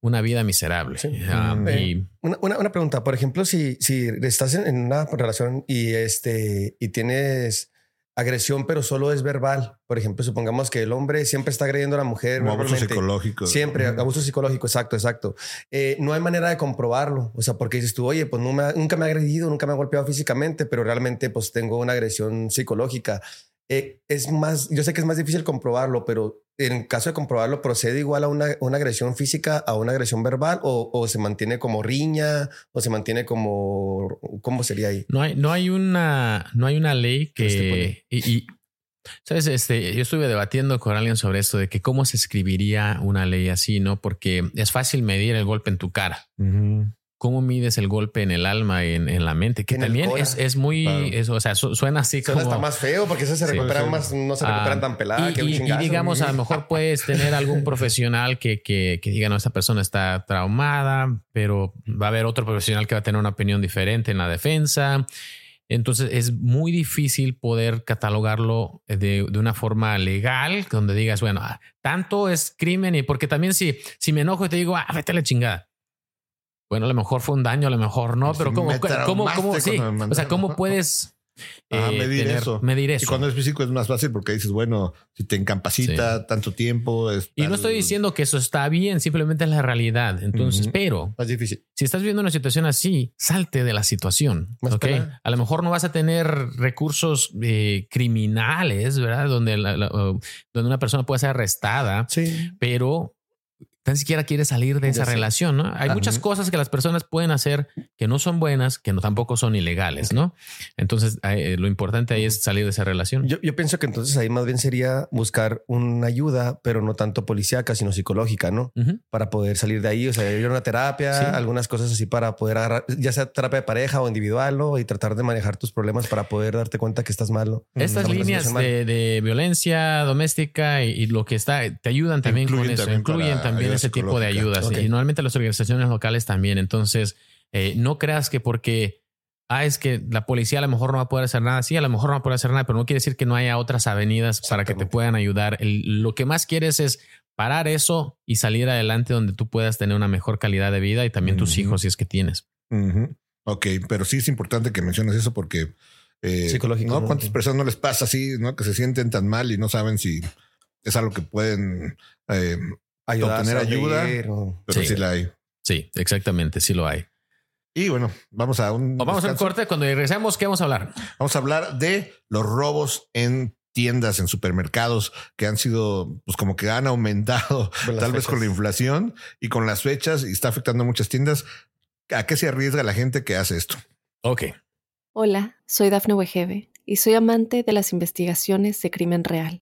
una vida miserable. Sí. Am, Mm. y Una, una, una pregunta, por ejemplo, si, si estás en, una relación y, este, y tienes agresión, pero solo es verbal, por ejemplo, supongamos que el hombre siempre está agrediendo a la mujer. Como abuso psicológico. Siempre, abuso psicológico, exacto, exacto. Eh, no hay manera de comprobarlo, o sea, porque dices tú, oye, pues no me ha- nunca me ha agredido, nunca me ha golpeado físicamente, pero realmente pues tengo una agresión psicológica. Eh, es más, yo sé que es más difícil comprobarlo, pero en caso de comprobarlo, ¿procede igual a una, una agresión física, a una agresión verbal o, o se mantiene como riña o se mantiene como, ¿cómo sería ahí? no hay, no hay una, no hay una ley Que y, y, sabes, este, yo estuve debatiendo con alguien sobre esto de que cómo se escribiría una ley así, ¿no? Porque es fácil medir el golpe en tu cara. ¿Cómo mides el golpe en el alma, en, en la mente? Que En también es, es muy, Claro. eso, o sea, su- suena así Suena como... hasta más feo porque eso se recuperan sí. más, no se recuperan Ah, tan peladas. y, que un y- y chingazo. digamos, a lo mejor puedes tener algún profesional que, que, que diga, no, esta persona está traumada, pero va a haber otro profesional que va a tener una opinión diferente en la defensa. Entonces es muy difícil poder catalogarlo de, de una forma legal, donde digas, bueno, ah, tanto es crimen y porque también si, si me enojo y te digo, ah, vete a la chingada. Bueno, a lo mejor fue un daño, a lo mejor no, Sí, pero ¿cómo, cómo, cómo, sí, o sea, cómo puedes eh, medir tener- eso. medir Y eso? cuando es físico es más fácil porque dices, bueno, si te incapacita tanto tiempo. es Y no estoy diciendo que eso está bien, simplemente es la realidad. Entonces, pero difícil. si estás viendo una situación así, salte de la situación. Más ¿ok? pelada. A lo mejor no vas a tener recursos eh, criminales, ¿verdad? Donde, la- la- o- donde una persona puede ser arrestada, Sí. pero tan siquiera quiere salir de esa relación, ¿no? Hay Ajá. muchas cosas que las personas pueden hacer que no son buenas, que no tampoco son ilegales, ¿no? Entonces, eh, lo importante ahí es salir de esa relación. Yo, yo pienso que entonces ahí más bien sería buscar una ayuda, pero no tanto policíaca, sino psicológica, ¿no? Para poder salir de ahí, o sea, ir a una terapia, Sí. algunas cosas así para poder agarrar, ya sea terapia de pareja o individual, ¿no? Y tratar de manejar tus problemas para poder darte cuenta que estás mal, ¿no? Estas líneas de, de violencia doméstica y, y lo que está, te ayudan también Incluyen con eso, también incluyen también ese tipo de ayudas. Y normalmente las organizaciones locales también. Entonces, eh, no creas que porque, ah, es que la policía a lo mejor no va a poder hacer nada. Sí, a lo mejor no va a poder hacer nada, pero no quiere decir que no haya otras avenidas para que te puedan ayudar. El- lo que más quieres es parar eso y salir adelante donde tú puedas tener una mejor calidad de vida y también tus hijos si es que tienes. Ujú. Ok, pero sí es importante que menciones eso porque eh, Psicológico, ¿no? ¿no? ¿Cuántas personas no les pasa así, no? Que se sienten tan mal y no saben si es algo que pueden eh, Ayudar obtener ayuda. o- pero Sí. sí. la hay. Sí, exactamente, sí lo hay. Y bueno, vamos a un O vamos a un descanso. corte. Cuando regresemos, ¿qué vamos a hablar? Vamos a hablar de los robos en tiendas, en supermercados que han sido, pues como que han aumentado, (laughs) tal vez con la inflación y con las fechas y está afectando a muchas tiendas. ¿A qué se arriesga la gente que hace esto? Ok. Hola, soy Dafne Wegebe y soy amante de las investigaciones de crimen real.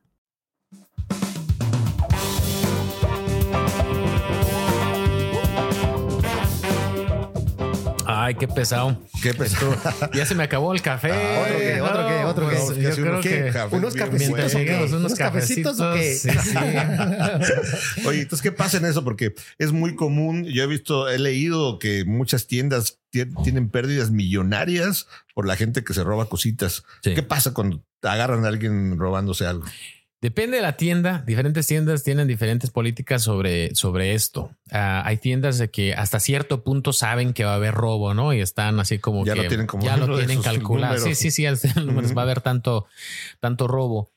Ay, qué pesado. ¿Qué pesó? (laughs) Ya se me acabó el café. Ah, ¿otro qué? ¿Otro qué? ¿Otro qué? pues, yo creo unos- que cafecitos o qué? lleguemos unos ¿Unos cafecitos cafecitos. o qué? Sí, sí. (laughs) Oye, entonces, ¿qué pasa en eso? Porque es muy común. Yo he visto, he leído que muchas tiendas tien- tienen pérdidas millonarias por la gente que se roba cositas. Sí. ¿Qué pasa cuando agarran a alguien robándose algo? Depende de la tienda. Diferentes tiendas tienen diferentes políticas sobre, sobre esto. Ah, hay tiendas de que hasta cierto punto saben que va a haber robo, ¿no? Y están así como Ya que lo tienen como ya lo tienen calculado. números. Sí, sí, sí. números va a haber tanto, tanto robo.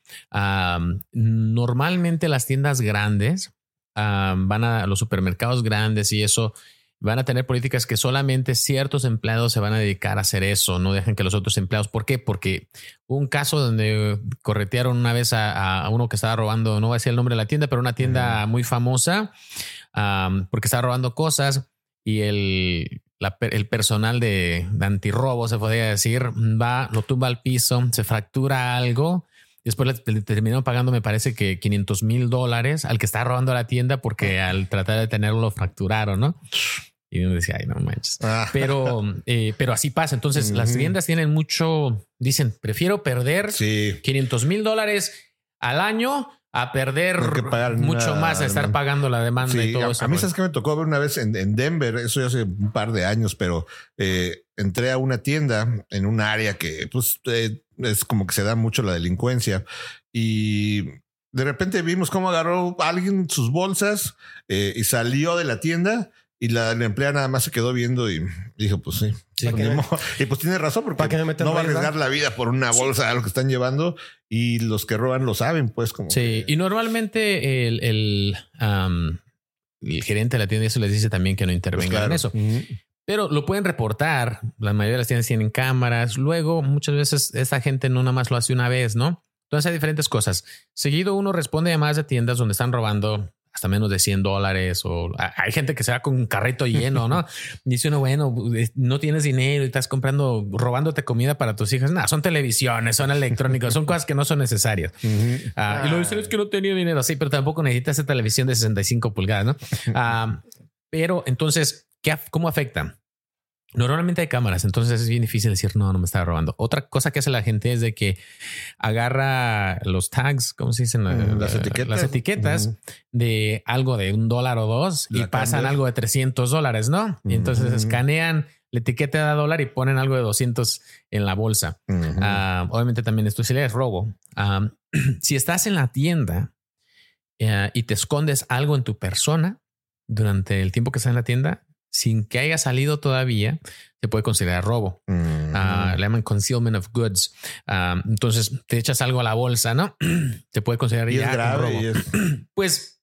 Normalmente las tiendas grandes van a los supermercados grandes y eso van a tener políticas que solamente ciertos empleados se van a dedicar a hacer eso, no dejan que los otros empleados. ¿Por qué? Porque un caso donde corretearon una vez a, a uno que estaba robando, no voy a decir el nombre de la tienda, pero una tienda muy famosa, am, porque estaba robando cosas y el, la el personal de, de antirrobo, se podría decir, va, lo tumba al piso, se fractura algo. Después le, terminaron pagando, me parece que 500 mil dólares al que estaba robando la tienda porque al tratar de tenerlo lo fracturaron, ¿no? Y uno decía, ay, no manches. Ah, Pero, eh, pero así pasa. Entonces, las tiendas tienen mucho, dicen, prefiero perder sí. 500 mil dólares al año a perder mucho una más, a estar pagando la demanda Sí, y todo a, eso. a mí sabes que me tocó ver una vez en, en Denver, eso ya hace un par de años, pero eh, entré a una tienda en un área que pues eh, es como que se da mucho la delincuencia y de repente vimos cómo agarró alguien sus bolsas eh, y salió de la tienda y la, la empleada nada más se quedó viendo y dijo pues sí. Sí. pues, modo. y pues tiene razón porque ¿Para qué me meto en no va a arriesgar la vida por una bolsa a lo que están llevando y los que roban lo saben pues como Sí, que- y normalmente el, el, gerente de la tienda eso les dice también que no intervengan Pues claro. en eso. Pero lo pueden reportar. La mayoría de las tiendas tienen cámaras. Luego, muchas veces esta gente no nada más lo hace una vez, ¿no? Entonces hay diferentes cosas. Seguido uno responde a llamadas de tiendas donde están robando hasta menos de 100 dólares o hay gente que se va con un carrito lleno, ¿no? (laughs) Dice uno, bueno, no tienes dinero y estás comprando, robándote comida para tus hijas. No, son televisiones, son electrónicos, son cosas que no son necesarias. (laughs) Ah, Y lo dicen es que no tenía dinero. Sí, pero tampoco necesitas esa televisión de 65 pulgadas, ¿no? (laughs) Ah, pero entonces, ¿qué, af- ¿cómo afecta? Normalmente hay cámaras, entonces es bien difícil decir no, no me estaba robando. Otra cosa que hace la gente es de que agarra los tags, ¿cómo se dicen? Mm, las La- etiquetas. Las etiquetas de algo de un dólar o dos y pasan algo de 300 dólares, ¿no? Y entonces escanean la etiqueta de dólar y ponen algo de 200 en la bolsa. Ah, obviamente también esto sí es robo. Ah, (clears throat) si estás en la tienda eh, y te escondes algo en tu persona durante el tiempo que estás en la tienda, sin que haya salido todavía, se puede considerar robo. Mm. Ah, le llaman concealment of goods. Ah, entonces te echas algo a la bolsa, ¿no? (clears throat) te puede considerar y ya es grave. robo. y es- (clears throat) Pues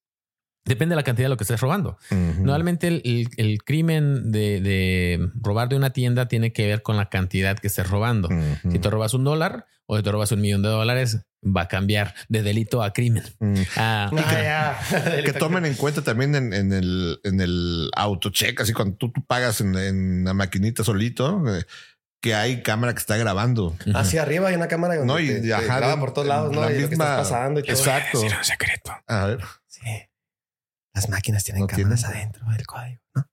depende de la cantidad de lo que estés robando. Normalmente el, el- el crimen de, de robar de una tienda tiene que ver con la cantidad que estés robando. Si te robas un dólar o si te robas un millón de dólares, va a cambiar de delito a crimen. Mm. Ah, Ah. Que tomen en cuenta también en, en el, en el autocheck, así cuando tú, tú pagas en, en la maquinita solito, eh, que hay cámara que está grabando. Hacia arriba hay una cámara No, y te, te ajá, graba por todos lados, ¿no? la Y lo que misma- estás pasando y todo. Exacto. Decir un secreto. A ver. Las máquinas tienen No cámaras tienen. adentro del código, ¿no?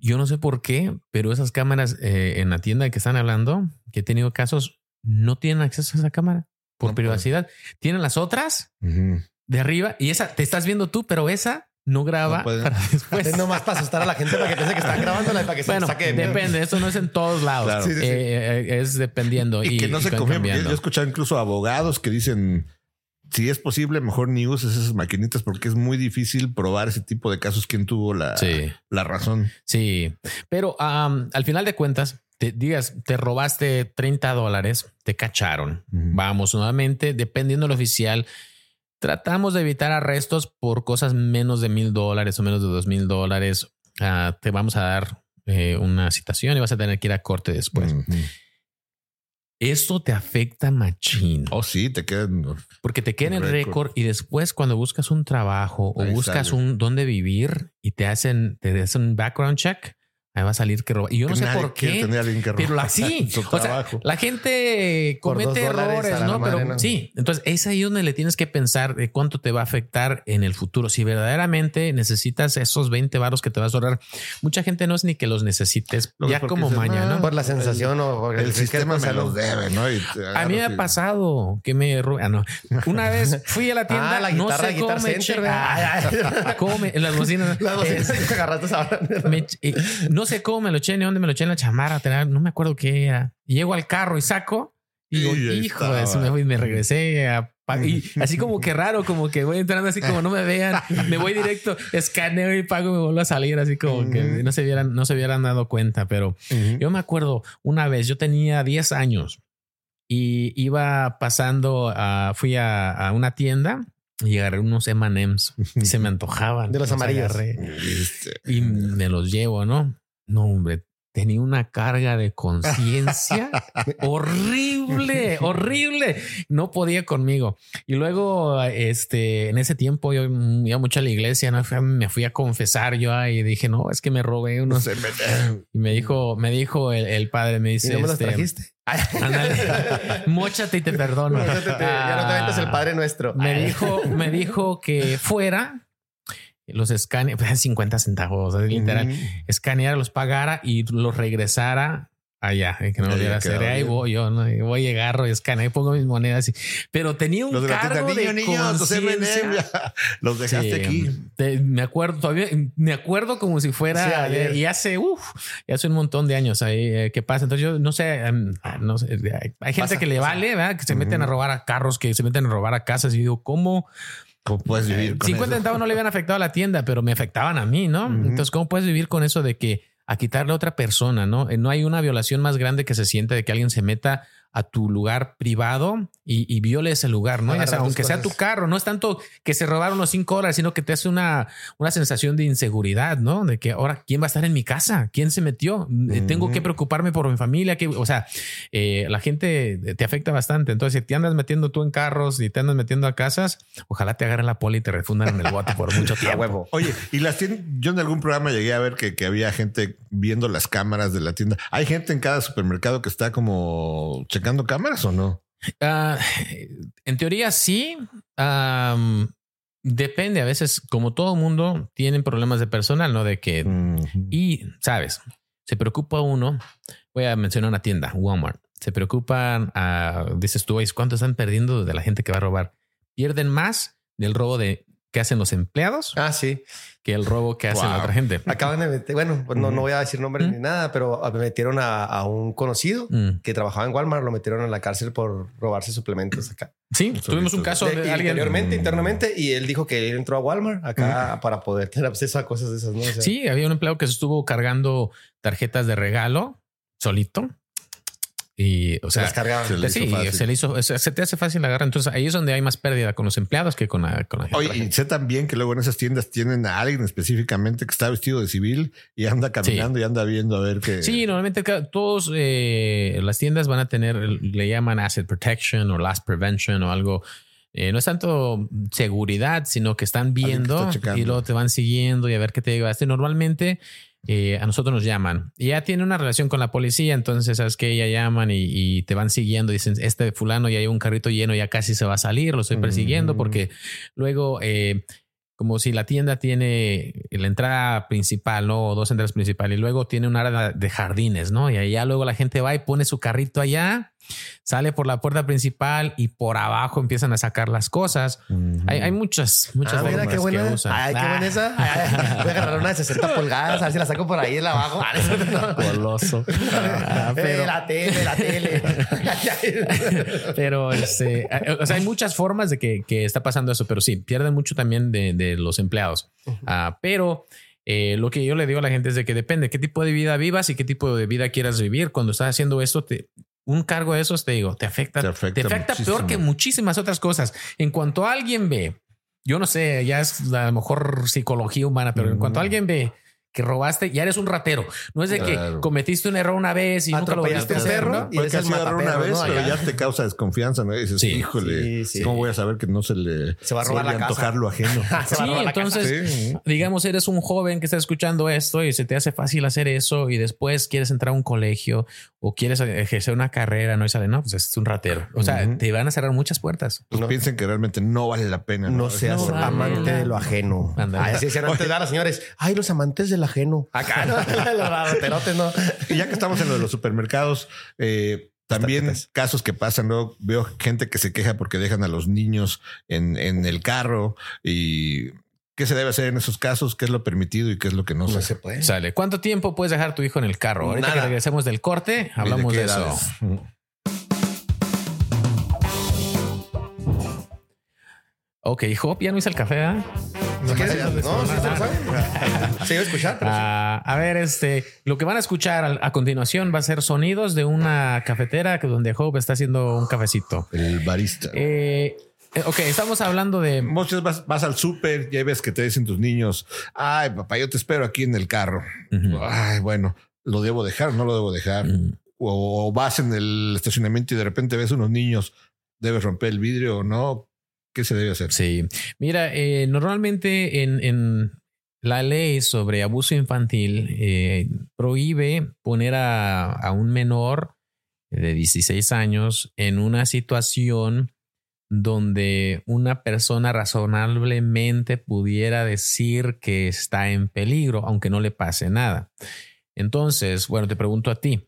Yo no sé por qué, pero esas cámaras eh, en la tienda que están hablando, que he tenido casos, no tienen acceso a esa cámara por No privacidad. Tienen las otras de arriba y esa te estás viendo tú, pero esa no graba No para después. Es nomás para asustar a la gente para que piense que están grabándola y para que Bueno, se saque de pedo. depende. Eso no es en todos lados. Claro. Sí, sí, sí. Eh, eh, es dependiendo. Y, que no se cambiando. yo he escuchado incluso abogados que dicen si es posible, mejor ni uses esas maquinitas porque es muy difícil probar ese tipo de casos quién tuvo la, Sí. la razón. Sí, pero al final de cuentas, te digas, te robaste 30 dólares, te cacharon. Vamos nuevamente, dependiendo del oficial, tratamos de evitar arrestos por cosas menos de mil dólares o menos de dos mil dólares. Ah, te vamos a dar eh, una citación y vas a tener que ir a corte después. Esto te afecta machín Oh, sí, te quedan. porque te queda en Récord. récord y después cuando buscas un trabajo o Ahí buscas sale. un dónde vivir y te hacen, te hacen un background check, ahí va a salir que roba. Y yo no sé nadie por qué. tener a alguien que Pero roba la, sí, (laughs) o sea, la gente comete errores, ¿no? Pero ¿no? sí, entonces es ahí donde le tienes que pensar de cuánto te va a afectar en el futuro. Si verdaderamente necesitas esos 20 varos que te vas a ahorrar, mucha gente no es ni que los necesites ya como mañana. "Ah, Por la sensación o el sistema ¿no? los debe, ¿no? Y A mí me ha pasado que me ro- ah, no. Una vez (laughs) fui a la tienda, Ah, la no guitarra, sé cómo Guitar me Center, eché- ¿verdad? Ah, (laughs) cómo me- en las bocinas. Las bocinas Eh, que agarraste ahora. me eh, no sé cómo me lo eché ni dónde me lo eché en la chamarra, no me acuerdo qué era. Y llego al carro y saco y digo, Y hijo eso, me, me regresé a y así como que raro, como que voy entrando así como no me vean, me voy directo, escaneo y pago y me vuelvo a salir así como que no se hubieran, no se hubieran dado cuenta, pero Ujú. yo me acuerdo una vez, yo tenía 10 años y iba pasando, a, fui a, a una tienda y agarré unos M&M's y se me antojaban. De los amarillos. agarré y me los llevo, ¿no? No, hombre, tenía una carga de conciencia (laughs) horrible, horrible. No podía conmigo. Y luego, este, en ese tiempo yo iba mucho a la iglesia, ¿no? Me fui a confesar yo ahí y dije, no, es que me robé unos. me- Y me dijo, me dijo el, el padre, me ¿Y dice, no me los este, trajiste? (laughs) ándale, móchate y te perdono. Ya no te aventas el Padre Nuestro. Me dijo, me dijo que fuera los escaneos, (laughs) pues 50 centavos, así literal, Ujú. escaneara, los pagara y los regresara allá, eh, que no volviera a hacer. Ahí voy yo, ¿no? Y voy, agarro y escaneo y pongo mis monedas. y- Pero tenía un Los cargo de niño, los conciencia. (laughs) los dejaste Sí, aquí. te- me acuerdo todavía, me acuerdo como si fuera y hace, uf, y hace un montón de años ahí eh, que pasa. Entonces yo no sé, em, no sé, hay, gente Pasa, que le pasa. vale, ¿verdad? Que se meten Ujú. a robar a carros, que se meten a robar a casas y digo, ¿cómo? ¿Cómo puedes vivir con 50 eso? centavos no le habían afectado a la tienda, pero me afectaban a mí, ¿no? Entonces, ¿cómo puedes vivir con eso de que a quitarle a otra persona, ¿no? Eh, No hay una violación más grande que se siente de que alguien se meta a tu lugar privado y, y viole ese lugar, ¿no? Agarra sea, aunque sea tu carro, no es tanto que se robaron los cinco dólares, sino que te hace una, una sensación de inseguridad, ¿no? De que ahora, ¿quién va a estar en mi casa? ¿Quién se metió? Eh, Tengo que preocuparme por mi familia. Que, o sea, eh, la gente te afecta bastante. Entonces, si te andas metiendo tú en carros y te andas metiendo a casas, ojalá te agarren la poli y te refundan en el bote por mucho (laughs) tiempo. huevo. Oye, y las tiendas, yo en algún programa llegué a ver que, que había gente viendo las cámaras de la tienda. ¿Hay gente en cada supermercado que está como checando cámaras o no? Ah, en teoría sí. Depende. A veces, como todo mundo, tienen problemas de personal, ¿no? De que... Y, ¿sabes? Se preocupa uno. Voy a mencionar una tienda, Walmart. Se preocupan, a, dices tú, "Oye, ¿cuánto están perdiendo de la gente que va a robar? Pierden más del robo de que hacen los empleados Ah, sí. que el robo que hace la Wow. otra gente. Acaban de meter, bueno, pues no, no voy a decir nombre Ujú. ni nada, pero me metieron a, a un conocido Mm. que trabajaba en Walmart, lo metieron en la cárcel por robarse suplementos acá. Sí, tuvimos un caso De- alguien. anteriormente, internamente, y él dijo que él entró a Walmart acá para poder tener acceso a cosas de esas, ¿no? O sea, Sí, había un empleado que se estuvo cargando tarjetas de regalo solito. Y, o se sea, las cargaban. se le sí, hizo fácil. se le hizo, se te hace fácil agarrar. Entonces ahí es donde hay más pérdida con los empleados que con la, con la gente. Oye, y sé también que luego en esas tiendas tienen a alguien específicamente que está vestido de civil y anda caminando y anda viendo a ver qué. Sí, normalmente todos eh, las tiendas van a tener, le llaman asset protection o loss prevention o algo. Eh, no es tanto seguridad, sino que están viendo y luego te van siguiendo y a ver qué te llevaste. Normalmente eh, a nosotros nos llaman y ya tiene una relación con la policía, entonces sabes que ya llaman y, y te van siguiendo. Dicen, este fulano ya hay un carrito lleno, ya casi se va a salir, lo estoy persiguiendo Mm. porque luego... eh, como si la tienda tiene la entrada principal, ¿no? O dos entradas principales y luego tiene un área de jardines, ¿no? Y allá luego la gente va y pone su carrito allá, sale por la puerta principal y por abajo empiezan a sacar las cosas. Hay, hay muchas, muchas Ah, mira formas qué buena. que usan. Ay, qué Ah, buena esa. Ay, ay, voy a agarrar una de 60 pulgadas, a ver si la saco por ahí de la abajo. Goloso. (laughs) Ah, Eh, pero, la tele, la tele. (laughs) pero este, o sea, hay muchas formas de que, que está pasando eso, pero sí, pierden mucho también de, de los empleados. Ah, pero eh, lo que yo le digo a la gente es de que depende qué tipo de vida vivas y qué tipo de vida quieras vivir. Cuando estás haciendo esto, te, un cargo de esos, te digo, te afecta, Te afecta peor que muchísimas otras cosas. En cuanto alguien ve, yo no sé, ya es a lo mejor psicología humana, pero en cuanto Ujú. alguien ve que robaste, ya eres un ratero. No es de Claro. que cometiste un error una vez y nunca lo volviste a hacer, ¿no? y eres agarrar una vez, ¿no? pero ya te causa desconfianza, ¿no? Y dices, Sí. híjole, Sí, sí. ¿cómo voy a saber que no se le Se va a robar la casa. antojar lo ajeno? (laughs) Se va a Sí, robar la casa. entonces, digamos, eres un joven que está escuchando esto y se te hace fácil hacer eso y después quieres entrar a un colegio o quieres ejercer una carrera, no y sale, no, pues es un ratero. O sea, te van a cerrar muchas puertas. Pues No. piensen que realmente no vale la pena. No seas vale amante la- de lo ajeno. Así antes ¿verdad, los señores. Ay, los amantes del ajeno. Acá, (laughs) ¿no? (laughs) los ¿no? Y ya que estamos en lo de los supermercados, eh, también casos que pasan, ¿no? Veo gente que se queja porque dejan a los niños en, en el carro y qué se debe hacer en esos casos, qué es lo permitido y qué es lo que no, No se puede. Sale. ¿Cuánto tiempo puedes dejar a tu hijo en el carro? Ahorita Nada. que regresemos del corte, hablamos de, eso. edades? Ok, Hop, ya no hice el café, ¿eh? Si quieres, no, sí, se lo saben. Se iba a escuchar, pero sí. Ah, a ver, este, lo que van a escuchar a, a continuación va a ser sonidos de una cafetera que donde Hope está haciendo un cafecito. El barista. Eh, eh, ok, estamos hablando de Muchas vas, vas al súper y ahí ves que te dicen tus niños, ay papá, yo te espero aquí en el carro. Ay, bueno, lo debo dejar, no lo debo dejar. O, o vas en el estacionamiento y de repente ves unos niños, debes romper el vidrio o no. ¿Qué se debe hacer? Sí, mira, eh, normalmente en, la ley sobre abuso infantil eh, prohíbe poner a, un menor de 16 años en una situación donde una persona razonablemente pudiera decir que está en peligro, aunque no le pase nada. Entonces, bueno, te pregunto a ti, ¿cuán-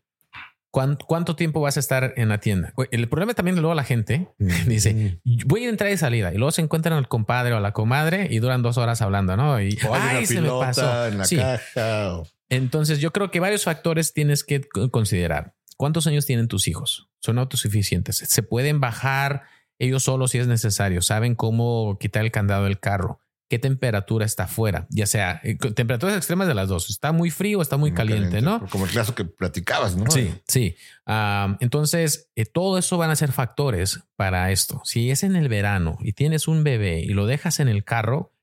¿cuánto tiempo vas a estar en la tienda? El problema también luego la gente (laughs) dice, voy a entrar y salida y luego se encuentran al compadre o a la comadre y duran dos horas hablando, ¿no? Y O hay "Ay, se me pasó". en la Sí. caja. Entonces yo creo que varios factores tienes que considerar. ¿Cuántos años tienen tus hijos? ¿Son autosuficientes? ¿Se pueden bajar ellos solos si es necesario? ¿Saben cómo quitar el candado del carro? ¿Qué temperatura está afuera? Ya sea eh, temperaturas extremas de las dos. ¿Está muy frío o está muy, caliente, no? Como el caso que platicabas, ¿no? Sí, sí. Entonces, eh, todo eso van a ser factores para esto. Si es en el verano y tienes un bebé y lo dejas en el carro,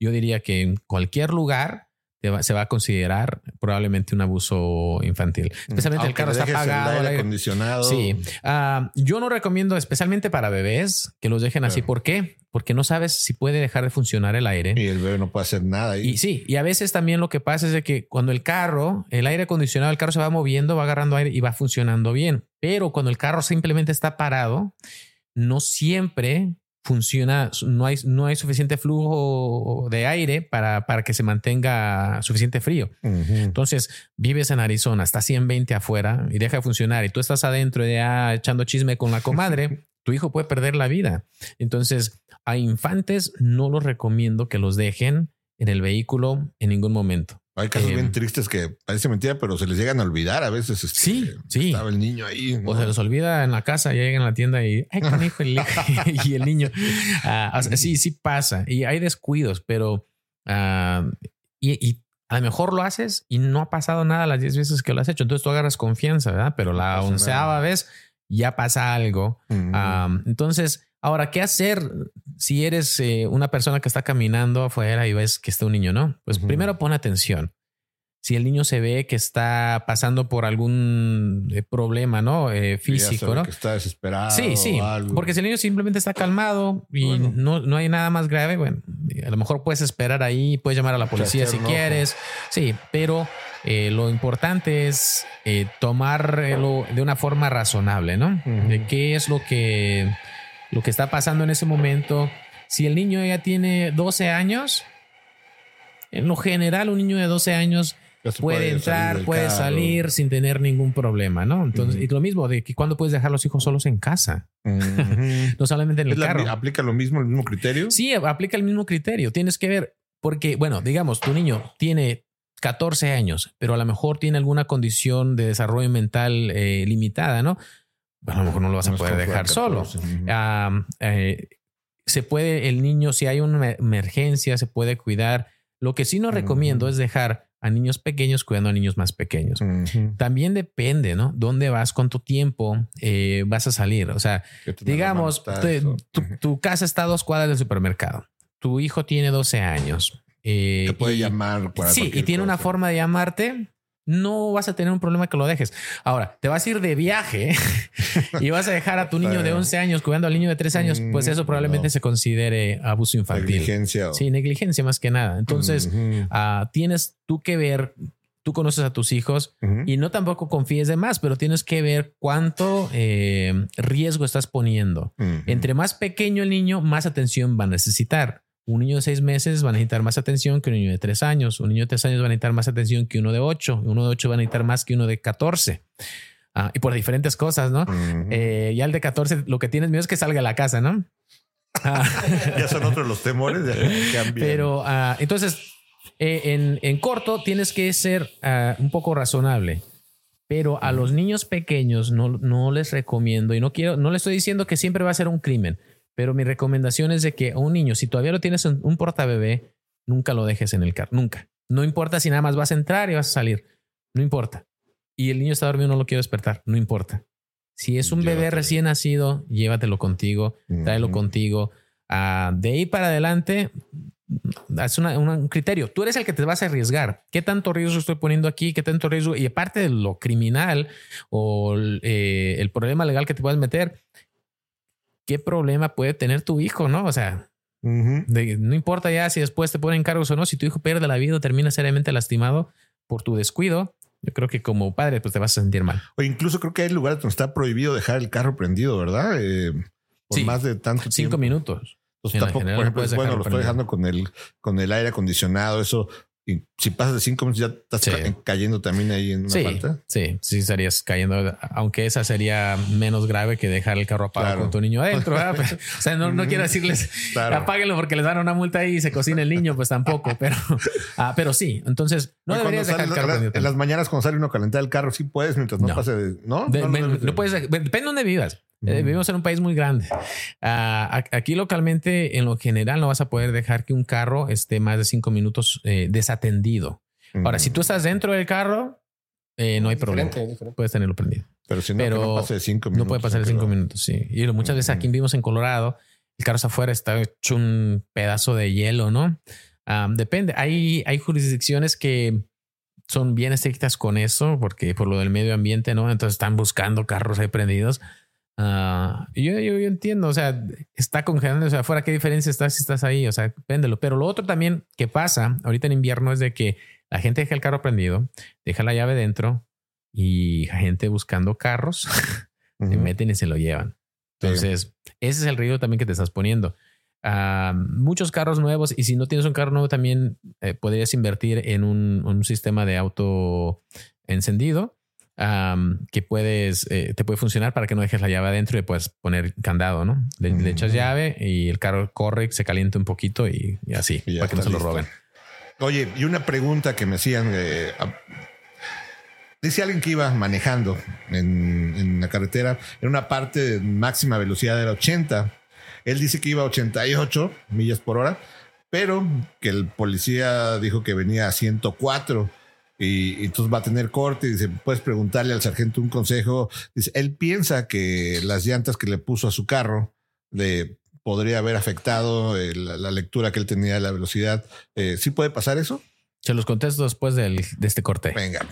yo diría que en cualquier lugar va- se va a considerar probablemente un abuso infantil. Especialmente el carro está apagado. el aire- acondicionado. Sí. Ah, yo no recomiendo, especialmente para bebés, que los dejen así. ¿Por qué? Porque no sabes si puede dejar de funcionar el aire. Y el bebé no puede hacer nada. ahí. Y sí, y a veces también lo que pasa es de que cuando el carro, el aire acondicionado, el carro se va moviendo, va agarrando aire y va funcionando bien. Pero cuando el carro simplemente está parado, no siempre funciona, no hay, no hay suficiente flujo de aire para, para que se mantenga suficiente frío. Entonces, vives en Arizona, está 120 afuera y deja de funcionar y tú estás adentro ya echando chisme con la comadre. (laughs) tu hijo puede perder la vida. Entonces, a infantes no los recomiendo que los dejen en el vehículo en ningún momento. Hay casos Eh, bien tristes que parece mentira, pero se les llegan a olvidar a veces. este, Sí, sí. Estaba el niño ahí. ¿no? O se los olvida en la casa, llegan a la tienda y, ay, canijo, el (laughs) (laughs) y el niño. Ah, o sea, sí, sí pasa. Y hay descuidos, pero ah, y, y a lo mejor lo haces y no ha pasado nada las 10 veces que lo has hecho. Entonces tú agarras confianza, ¿verdad? Pero la onceava vez ya pasa algo. Ujú. Ah, entonces, ahora, ¿qué hacer si eres eh, una persona que está caminando afuera y ves que está un niño, no? Pues primero pon atención. Si el niño se ve que está pasando por algún eh, problema, ¿no? Eh, físico, ¿no? Que está desesperado. Sí, sí, o algo. porque si el niño simplemente está calmado y Bueno. no, no hay nada más grave, bueno, a lo mejor puedes esperar ahí, puedes llamar a la policía si quieres, sí, pero eh, lo importante es tomarlo de una forma razonable, ¿no? De qué es lo que, lo que está pasando en ese momento. Si el niño ya tiene 12 años, en lo general un niño de 12 años puede entrar, puede carro. salir sin tener ningún problema, ¿no? Entonces, y lo mismo de que cuando puedes dejar a los hijos solos en casa, (laughs) no solamente en el la- carro. ¿Aplica lo mismo, el mismo criterio? Sí, aplica el mismo criterio. Tienes que ver, porque, bueno, digamos, tu niño tiene 14 años, pero a lo mejor tiene alguna condición de desarrollo mental eh, limitada, ¿no? A lo mejor no lo vas a No poder dejar solo. 14, ujú. Eh, se puede, el niño, si hay una emergencia, se puede cuidar. Lo que sí no recomiendo Ujú. es dejar a niños pequeños cuidando a niños más pequeños. También depende, ¿no? ¿Dónde vas? ¿Cuánto tiempo eh, vas a salir? O sea, digamos, te- tu, tu casa está a dos cuadras del supermercado. Tu hijo tiene 12 años. eh, Te puede y- llamar para Sí, y tiene una forma de llamarte. No vas a tener un problema que lo dejes. Ahora, te vas a ir de viaje (laughs) y vas a dejar a tu niño de 11 años cuidando al niño de 3 años. Pues eso Mm, probablemente no. se considere abuso infantil. Negligencia. Sí, negligencia más que nada. Entonces, ah, tienes tú que ver, tú conoces a tus hijos y no tampoco confíes de más, pero tienes que ver cuánto eh, riesgo estás poniendo. Entre más pequeño el niño, más atención va a necesitar. Un niño de seis meses va a necesitar más atención que un niño de tres años. Un niño de tres años va a necesitar más atención que uno de ocho. Uno de ocho va a necesitar más que uno de catorce. Ah, y por diferentes cosas, ¿no? Ujú. Eh, ya el de 14, lo que tienes miedo es que salga a la casa, ¿no? Ah, (laughs) ya son otros los temores. cambian. pero ah, entonces, eh, en, en corto, tienes que ser ah, un poco razonable. Pero a los niños pequeños no, no les recomiendo y no quiero, no le estoy diciendo que siempre va a ser un crimen, pero mi recomendación es de que a un niño, si todavía lo tienes en un portabebé, nunca lo dejes en el carro, nunca. No importa si nada más vas a entrar y vas a salir, no importa. Y el niño está dormido, no lo quiero despertar, no importa. Si es un bebé recién nacido, llévatelo contigo, tráelo Ujú. contigo. Ah, de ahí para adelante, es una- una- un criterio. Tú eres el que te vas a arriesgar. ¿Qué tanto riesgo estoy poniendo aquí? ¿Qué tanto riesgo? Y aparte de lo criminal o eh, el problema legal que te puedas meter, ¿qué problema puede tener tu hijo? No, o sea, de- no importa ya si después te ponen cargos o no. Si tu hijo pierde la vida o termina seriamente lastimado por tu descuido, yo creo que como padre, pues te vas a sentir mal. O incluso creo que hay lugares donde está prohibido dejar el carro prendido, ¿verdad? Eh, por Sí. más de tanto Cinco tiempo. minutos. En tampoco, por ejemplo, bueno, lo estoy dejando con el, con el aire acondicionado, eso. Y si pasas de cinco minutos ya estás Sí. cayendo también ahí en una Sí, falta. sí, sí estarías cayendo, aunque esa sería menos grave que dejar el carro apagado Claro. con tu niño adentro. o sea, no, no quiero decirles Claro. apáguenlo porque les dan una multa ahí y se cocina el niño, pues tampoco, pero, (laughs) ah, pero sí. Entonces, no deberías dejar el carro en, en las mañanas cuando sale uno calentar el carro, sí puedes mientras no, No. pase de. No, De- no, no puedes, depende de dónde vivas. Eh, vivimos en un país muy grande. A- aquí localmente, en lo general, no vas a poder dejar que un carro esté más de cinco minutos eh, desatendido. Ahora, si tú estás dentro del carro, eh, no hay problema. Diferente, diferente. Puedes tenerlo prendido. Pero si no, pero no pase de cinco minutos. No puede pasar de cinco minutos, sí. Y muchas veces aquí Ujú. vivimos en Colorado, el carro está afuera, está hecho un pedazo de hielo, ¿no? Am, depende. Hay, hay jurisdicciones que son bien estrictas con eso, porque por lo del medio ambiente, ¿no? Entonces están buscando carros ahí prendidos. Ah, yo, yo, yo entiendo, o sea, está congelando, o sea, afuera, ¿qué diferencia está si estás ahí? O sea, préndelo. Pero lo otro también que pasa ahorita en invierno es de que la gente deja el carro prendido, deja la llave dentro y gente buscando carros (laughs) se meten y se lo llevan. Entonces, ese es el riesgo también que te estás poniendo. Ah, muchos carros nuevos, y si no tienes un carro nuevo, también eh, podrías invertir en un, un sistema de auto encendido. Que puedes, eh, te puede funcionar para que no dejes la llave adentro y puedes poner candado, ¿no? Le, echas llave y el carro corre, se calienta un poquito y, así, para que no se lo roben. Oye, y una pregunta que me hacían. Eh, dice alguien que iba manejando en, en, la carretera en una parte de máxima velocidad de 80. Él dice que iba a 88 millas por hora, pero que el policía dijo que venía a 104 y, entonces va a tener corte y dice, puedes preguntarle al sargento un consejo. Dice, él piensa que las llantas que le puso a su carro le podría haber afectado la, lectura que él tenía de la velocidad. Eh, ¿Sí puede pasar eso? Se los contesto después del, de este corte. Venga.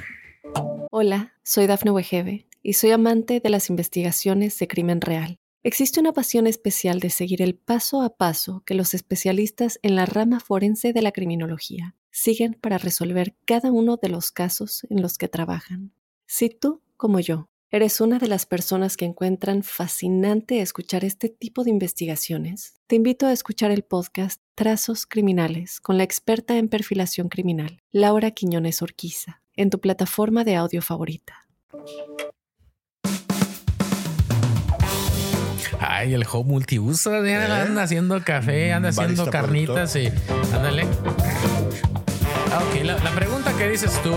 Hola, soy Dafne Wegebe y soy amante de las investigaciones de crimen real. Existe una pasión especial de seguir el paso a paso que los especialistas en la rama forense de la criminología siguen para resolver cada uno de los casos en los que trabajan. Si tú, como yo, eres una de las personas que encuentran fascinante escuchar este tipo de investigaciones, te invito a escuchar el podcast Trazos Criminales con la experta en perfilación criminal, Laura Quiñones Orquiza, en tu plataforma de audio favorita. Ay, el home multiuso, anda haciendo café, anda haciendo carnitas y ándale. Ah, ok, la, pregunta que dices tú.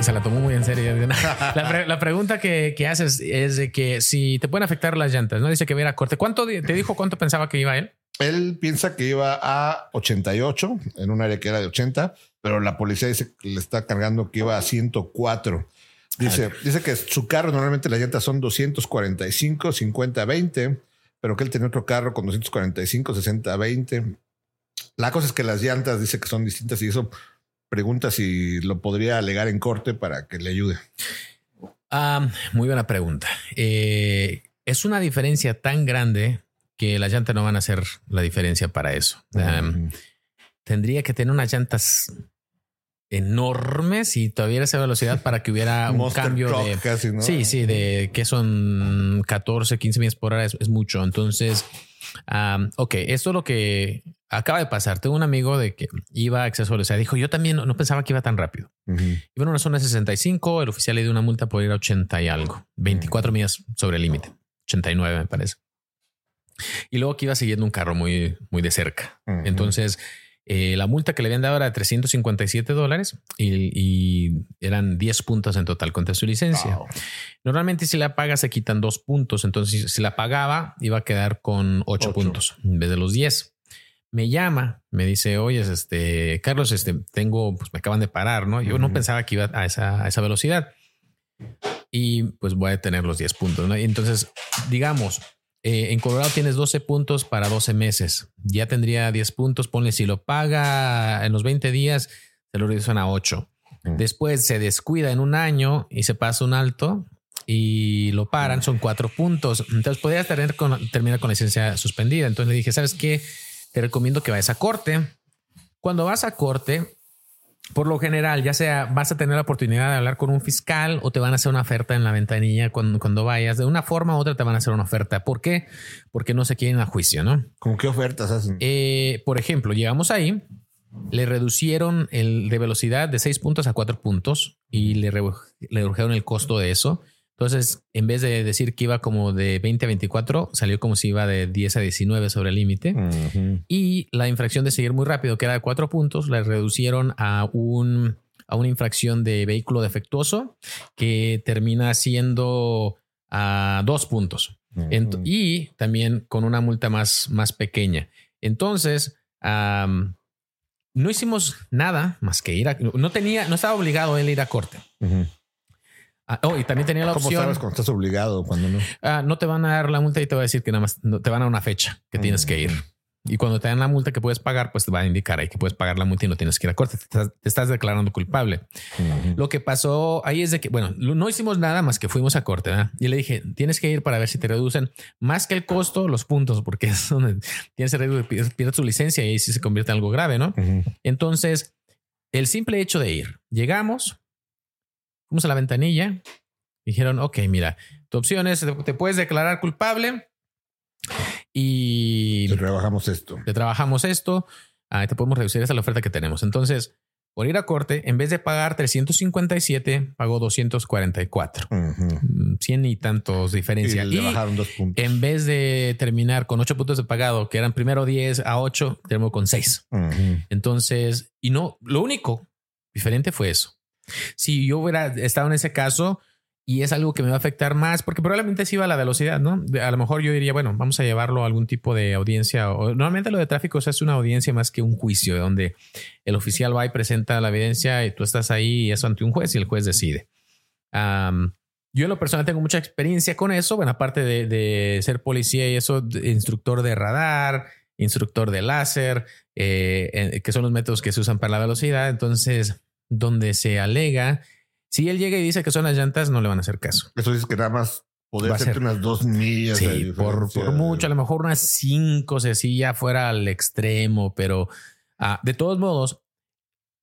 Se la tomó muy en serio. La, pregunta que, haces es de que si te pueden afectar las llantas, ¿no? Dice que viera corte. ¿Cuánto te dijo cuánto pensaba que iba él? Él piensa que iba a 88 en un área que era de 80, pero la policía dice que le está cargando que iba a 104. Dice, dice que su carro normalmente las llantas son 245, 50, 20, pero que él tiene otro carro con 245, 60, 20. La cosa es que las llantas dice que son distintas y eso pregunta si lo podría alegar en corte para que le ayude. Ah, muy buena pregunta. Eh, es una diferencia tan grande que las llantas no van a hacer la diferencia para eso. tendría que tener unas llantas enormes y todavía esa velocidad para que hubiera un cambio de sí sí de que son 14 15 millas por hora es, mucho entonces ok esto es lo que acaba de pasar tengo un amigo de que iba a velocidad dijo yo también no, pensaba que iba tan rápido iba en una zona de 65 el oficial le dio una multa por ir a 80 y algo 24 millas sobre el límite 89 me parece. Y luego que iba siguiendo un carro muy muy de cerca. Entonces eh, la multa que le habían dado era de 357 dólares y, eran 10 puntos en total contra su licencia. Normalmente si la paga se quitan dos puntos, entonces si la pagaba iba a quedar con 8, puntos en vez de los 10. Me llama, me dice, oye, este, Carlos, este, tengo, pues me acaban de parar, ¿no? Yo no pensaba que iba a esa, a esa velocidad y pues voy a tener los 10 puntos, ¿no? Y entonces, digamos, eh, en Colorado tienes 12 puntos para 12 meses. Ya tendría 10 puntos. Ponle, si lo paga en los 20 días, se lo reducen a 8. Mm. Después se descuida en un año y se pasa un alto y lo paran, son 4 puntos. Entonces podrías tener con, terminar con licencia suspendida. Entonces le dije, ¿sabes qué? Te recomiendo que vayas a corte. Cuando vas a corte, por lo general, ya sea vas a tener la oportunidad de hablar con un fiscal o te van a hacer una oferta en la ventanilla cuando, cuando vayas. De una forma u otra te van a hacer una oferta. ¿Por qué? Porque no se quieren a juicio, ¿no? ¿Cómo qué ofertas hacen? Eh, por ejemplo, llegamos ahí, le reducieron el de velocidad de 6 puntos a 4 puntos y le, le redujeron el costo de eso. Entonces, en vez de decir que iba como de 20 a 24, salió como si iba de 10 a 19 sobre el límite. Y la infracción de seguir muy rápido, que era de 4 puntos, la reducieron a un a una infracción de vehículo defectuoso que termina siendo a dos puntos. y también con una multa más, más pequeña. Entonces, no hicimos nada más que ir a... No tenía, no estaba obligado él a ir a corte. Ah, oh, y también tenía la opción. ¿Cómo sabes cuando estás obligado cuando no? Ah, no te van a dar la multa y te va a decir que nada más no, te van a una fecha que tienes que ir. Mm. Y cuando te dan la multa que puedes pagar, pues te va a indicar ahí que puedes pagar la multa y no tienes que ir a corte. Te estás, declarando culpable. Lo que pasó ahí es de que, bueno, no hicimos nada más que fuimos a corte. Y le dije, tienes que ir para ver si te reducen más que el costo, los puntos, porque (laughs) es donde tienes riesgo de tu licencia y ahí sí se convierte en algo grave, ¿no? Entonces, el simple hecho de ir, llegamos, fuimos a la ventanilla, dijeron, ok, mira, tu opción es, te puedes declarar culpable y... Te trabajamos esto. Te trabajamos esto, te podemos reducir esa la oferta que tenemos. Entonces, por ir a corte, en vez de pagar 357, pagó 244. Ujú. Mm, 100 y tantos diferencia. Y le Y bajaron dos puntos. en vez de terminar con 8 puntos de pagado, que eran primero 10 a 8, terminó con 6. Ujú. Entonces, y no, lo único diferente fue eso. Si yo hubiera estado en ese caso y es algo que me va a afectar más, porque probablemente sí va a la velocidad, ¿no? A lo mejor yo diría, bueno, vamos a llevarlo a algún tipo de audiencia. O, normalmente lo de tráfico hace una audiencia más que un juicio, donde el oficial va y presenta la evidencia y tú estás ahí y eso ante un juez y el juez decide. Yo en lo personal tengo mucha experiencia con eso, bueno, aparte de, ser policía y eso, instructor de radar, instructor de láser, eh, que son los métodos que se usan para la velocidad. Entonces, donde se alega, si él llega y dice que son las llantas, no le van a hacer caso. Eso dice que nada más poder hacerte ser- unas dos millas. Sí, por, mucho, a lo mejor unas cinco, si así ya fuera al extremo, pero ah, de todos modos,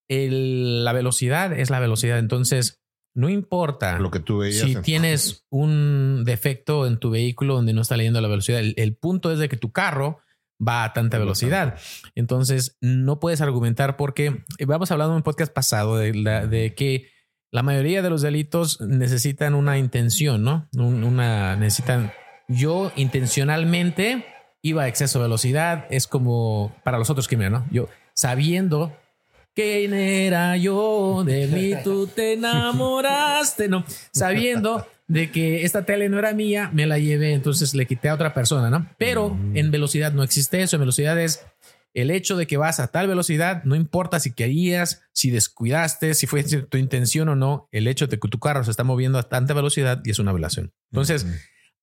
el- la velocidad es la velocidad. Entonces, no importa Lo que tú veías. si en- tienes un defecto en tu vehículo donde no está leyendo la velocidad, el, el punto es de que tu carro va a tanta velocidad. Entonces, no puedes argumentar porque vamos hablando en un podcast pasado de, la- de que la mayoría de los delitos necesitan una intención, ¿no? Un- Una necesitan. Yo intencionalmente iba a exceso de velocidad. Es como para los otros crímenes, ¿no? Yo sabiendo quién era yo, de mí tú te enamoraste, no sabiendo de que esta tele no era mía, me la llevé, entonces le quité a otra persona, ¿no? Pero en velocidad no existe eso. En velocidad es el hecho de que vas a tal velocidad, no importa si querías, si descuidaste, si fue tu intención o no, el hecho de que tu carro se está moviendo a tanta velocidad y es una violación. Entonces,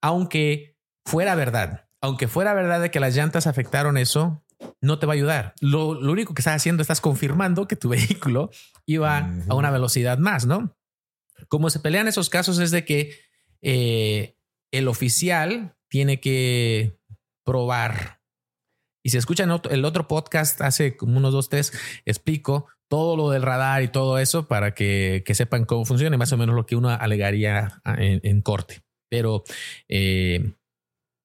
aunque fuera verdad, aunque fuera verdad de que las llantas afectaron eso, no te va a ayudar. Lo, lo único que estás haciendo, estás confirmando que tu (laughs) vehículo iba a una velocidad más, ¿no? Como se pelean esos casos es de que eh, el oficial tiene que probar. Y si escuchan el otro podcast hace como unos dos, tres, explico todo lo del radar y todo eso para que, que sepan cómo funciona y más o menos lo que uno alegaría ah, en, en corte. Pero eh,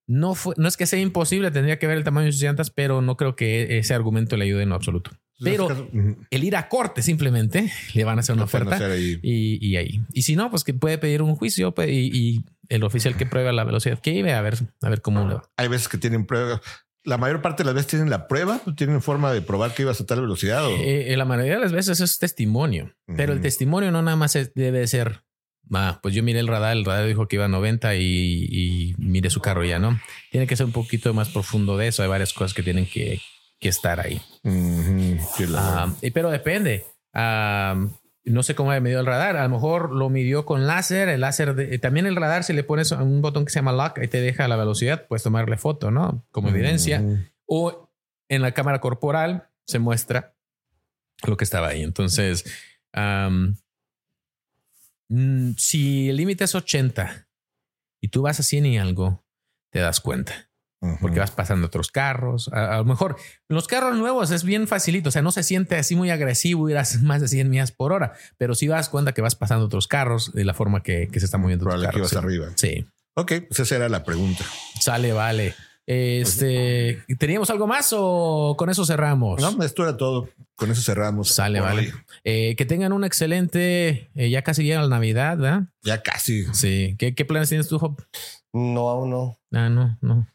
no, fue, no es que sea imposible, tendría que ver el tamaño de sus llantas, pero no creo que ese argumento le ayude en lo absoluto. Pero el ir a corte simplemente le van a hacer una oferta hacer ahí. y, y ahí. Y si no, pues que puede pedir un juicio pues, y, y el oficial que prueba la velocidad que iba a ver, a ver cómo le va. Hay veces que tienen pruebas. La mayor parte de las veces tienen la prueba, tienen forma de probar que ibas a tal velocidad. O... Eh, la mayoría de las veces es testimonio, pero el testimonio no nada más es- debe ser. Ah, pues yo miré el radar, el radar dijo que iba a 90 y, y miré su carro ya, ¿no? Tiene que ser un poquito más profundo de eso. Hay varias cosas que tienen que, que estar ahí. Ah, y- pero depende. Ah, no sé cómo ha medido el radar. A lo mejor lo midió con láser. El láser de- también el radar, si le pones un botón que se llama lock y te deja la velocidad, puedes tomarle foto, ¿no? Como evidencia. O en la cámara corporal se muestra lo que estaba ahí. Entonces, mm, si el límite es 80 y tú vas a 100 y algo, te das cuenta Porque vas pasando otros carros. A, a lo mejor los carros nuevos es bien facilito, o sea, no se siente así muy agresivo ir a más de 100 millas por hora, pero si das cuenta que vas pasando otros carros de la forma que, que se está moviendo tu Probable que ibas sí. arriba. Sí, Ok, pues esa era la pregunta. sale, vale. Este, ¿teníamos algo más o con eso cerramos? No, esto era todo. Con eso cerramos. Sale, Por vale. Eh, que tengan un excelente, eh, ya casi llega la Navidad, ¿verdad? Ya casi. Sí. ¿Qué, qué planes tienes tú, Job? No, aún no. Ah, no, no.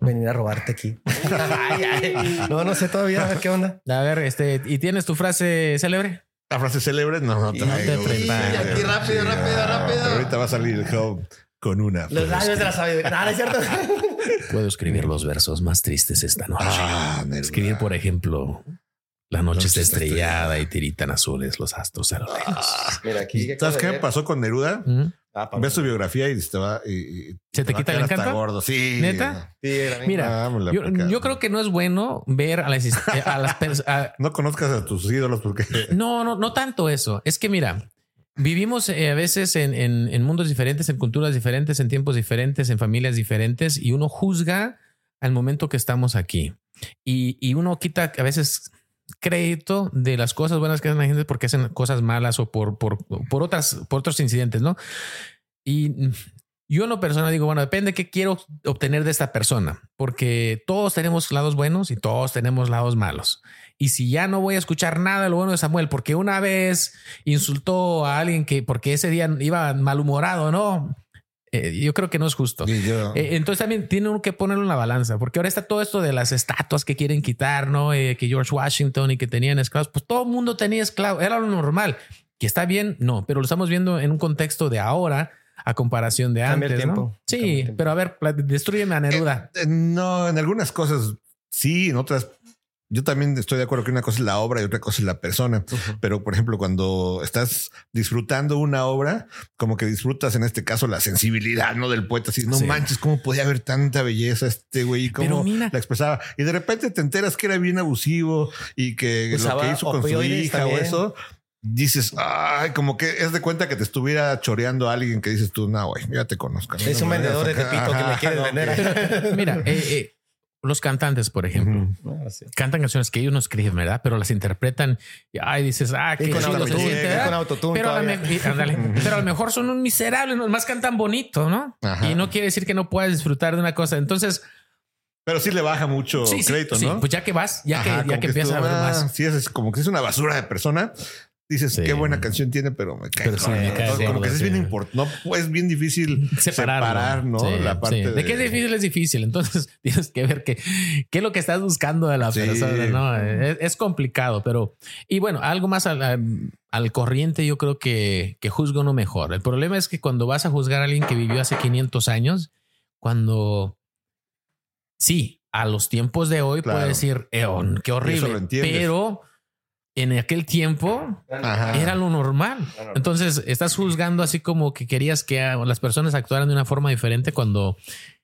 Venir a robarte aquí. (laughs) Ay, ay. No, no sé todavía. A ver qué onda. A ver, este, ¿y tienes tu frase célebre? La frase célebre no, no traigo. no te preparas. Aquí rápido, rápido, rápido. Pero ahorita va a salir el Job con una. Los labios de la sabiduría. No es cierto. (laughs) Puedo escribir los versos más tristes esta noche. Ah. Escribir, por ejemplo, la noche Noche está estrellada y tiritan azules los astros a lo lejos. Mira, aquí. ¿Sabes qué pasó con Neruda? ¿Mm? Ah. Ves su biografía y estaba. y- y ¿Se te va a quita el encanto? gordo. Sí. ¿Neta? Sí, era Mira, yo, creo que no es bueno ver a las, a las personas. (laughs) No conozcas a tus ídolos porque. (laughs) No, no, no tanto eso. Es que mira, vivimos eh, a veces en, en- en mundos diferentes, en culturas diferentes, en tiempos diferentes, en familias diferentes, y uno juzga al momento que estamos aquí. Y, y uno quita a veces crédito de las cosas buenas que hacen la gente porque hacen cosas malas o por, por, por otras, por otros incidentes, ¿no? Y Yo en lo personal digo, bueno, depende de qué quiero obtener de esta persona, porque todos tenemos lados buenos y todos tenemos lados malos. Y si ya no voy a escuchar nada de lo bueno de Samuel, porque una vez insultó a alguien que porque ese día iba malhumorado, ¿no? Eh, yo creo que no es justo. yo- Eh, entonces también tiene uno que ponerlo en la balanza, porque ahora está todo esto de las estatuas que quieren quitar, ¿no? Eh, que George Washington y que tenían esclavos, pues todo el mundo tenía esclavos, era lo normal. Que está bien, no, pero lo estamos viendo en un contexto de ahora a comparación de Cambia el antes, ¿no? tiempo. Cambia el Sí, tiempo. pero a ver, destruyeme a Neruda. Eh, No, en algunas cosas sí, en otras. Yo también estoy de acuerdo que una cosa es la obra y otra cosa es la persona. Pero, por ejemplo, cuando estás disfrutando una obra, como que disfrutas en este caso la sensibilidad ¿no? del poeta. Así, no Sí. manches, cómo podía haber tanta belleza este güey, y cómo mira. la expresaba. Y de repente te enteras que era bien abusivo y que Usaba lo que hizo con su hija o también. eso. Dices, ay, como que es de cuenta que te estuviera choreando a alguien que dices tú, no, güey, ya te conozco. Es No un vendedor de Tepito que me quiere no, vender. Mira, eh, eh, los cantantes, por ejemplo. Ah, sí. cantan canciones que ellos no escriben, ¿verdad? Pero las interpretan y ay, dices, ah, qué Y con chido se autotune, pero, a lo mejor son un miserable, nomás cantan bonito, ¿no? Ajá. Y no quiere decir que no puedas disfrutar de una cosa. Entonces, Pero sí le baja mucho sí, sí, crédito, sí, ¿no? pues ya que vas, ya Ajá, que, ya como que empiezas a ver ah, más. Sí, es, es como que es una basura de persona. Dices, Sí. qué buena canción tiene, pero me cae. Pero sí, me cae como que es bien importante. No, pues, es bien difícil Separarlo. separar, ¿no? Sí, la parte sí. de... que es difícil es difícil. Entonces (laughs) tienes que ver qué, qué es lo que estás buscando de la persona. No, es, es complicado, pero y bueno, algo más al, al- corriente. Yo creo que, que juzga uno mejor. El problema es que cuando vas a juzgar a alguien que vivió hace 500 años, cuando sí, a los tiempos de hoy Claro. puede decir, "Eon, qué lo horrible, entiendes. pero en aquel tiempo Ajá. era lo normal. Entonces estás juzgando así como que querías que las personas actuaran de una forma diferente cuando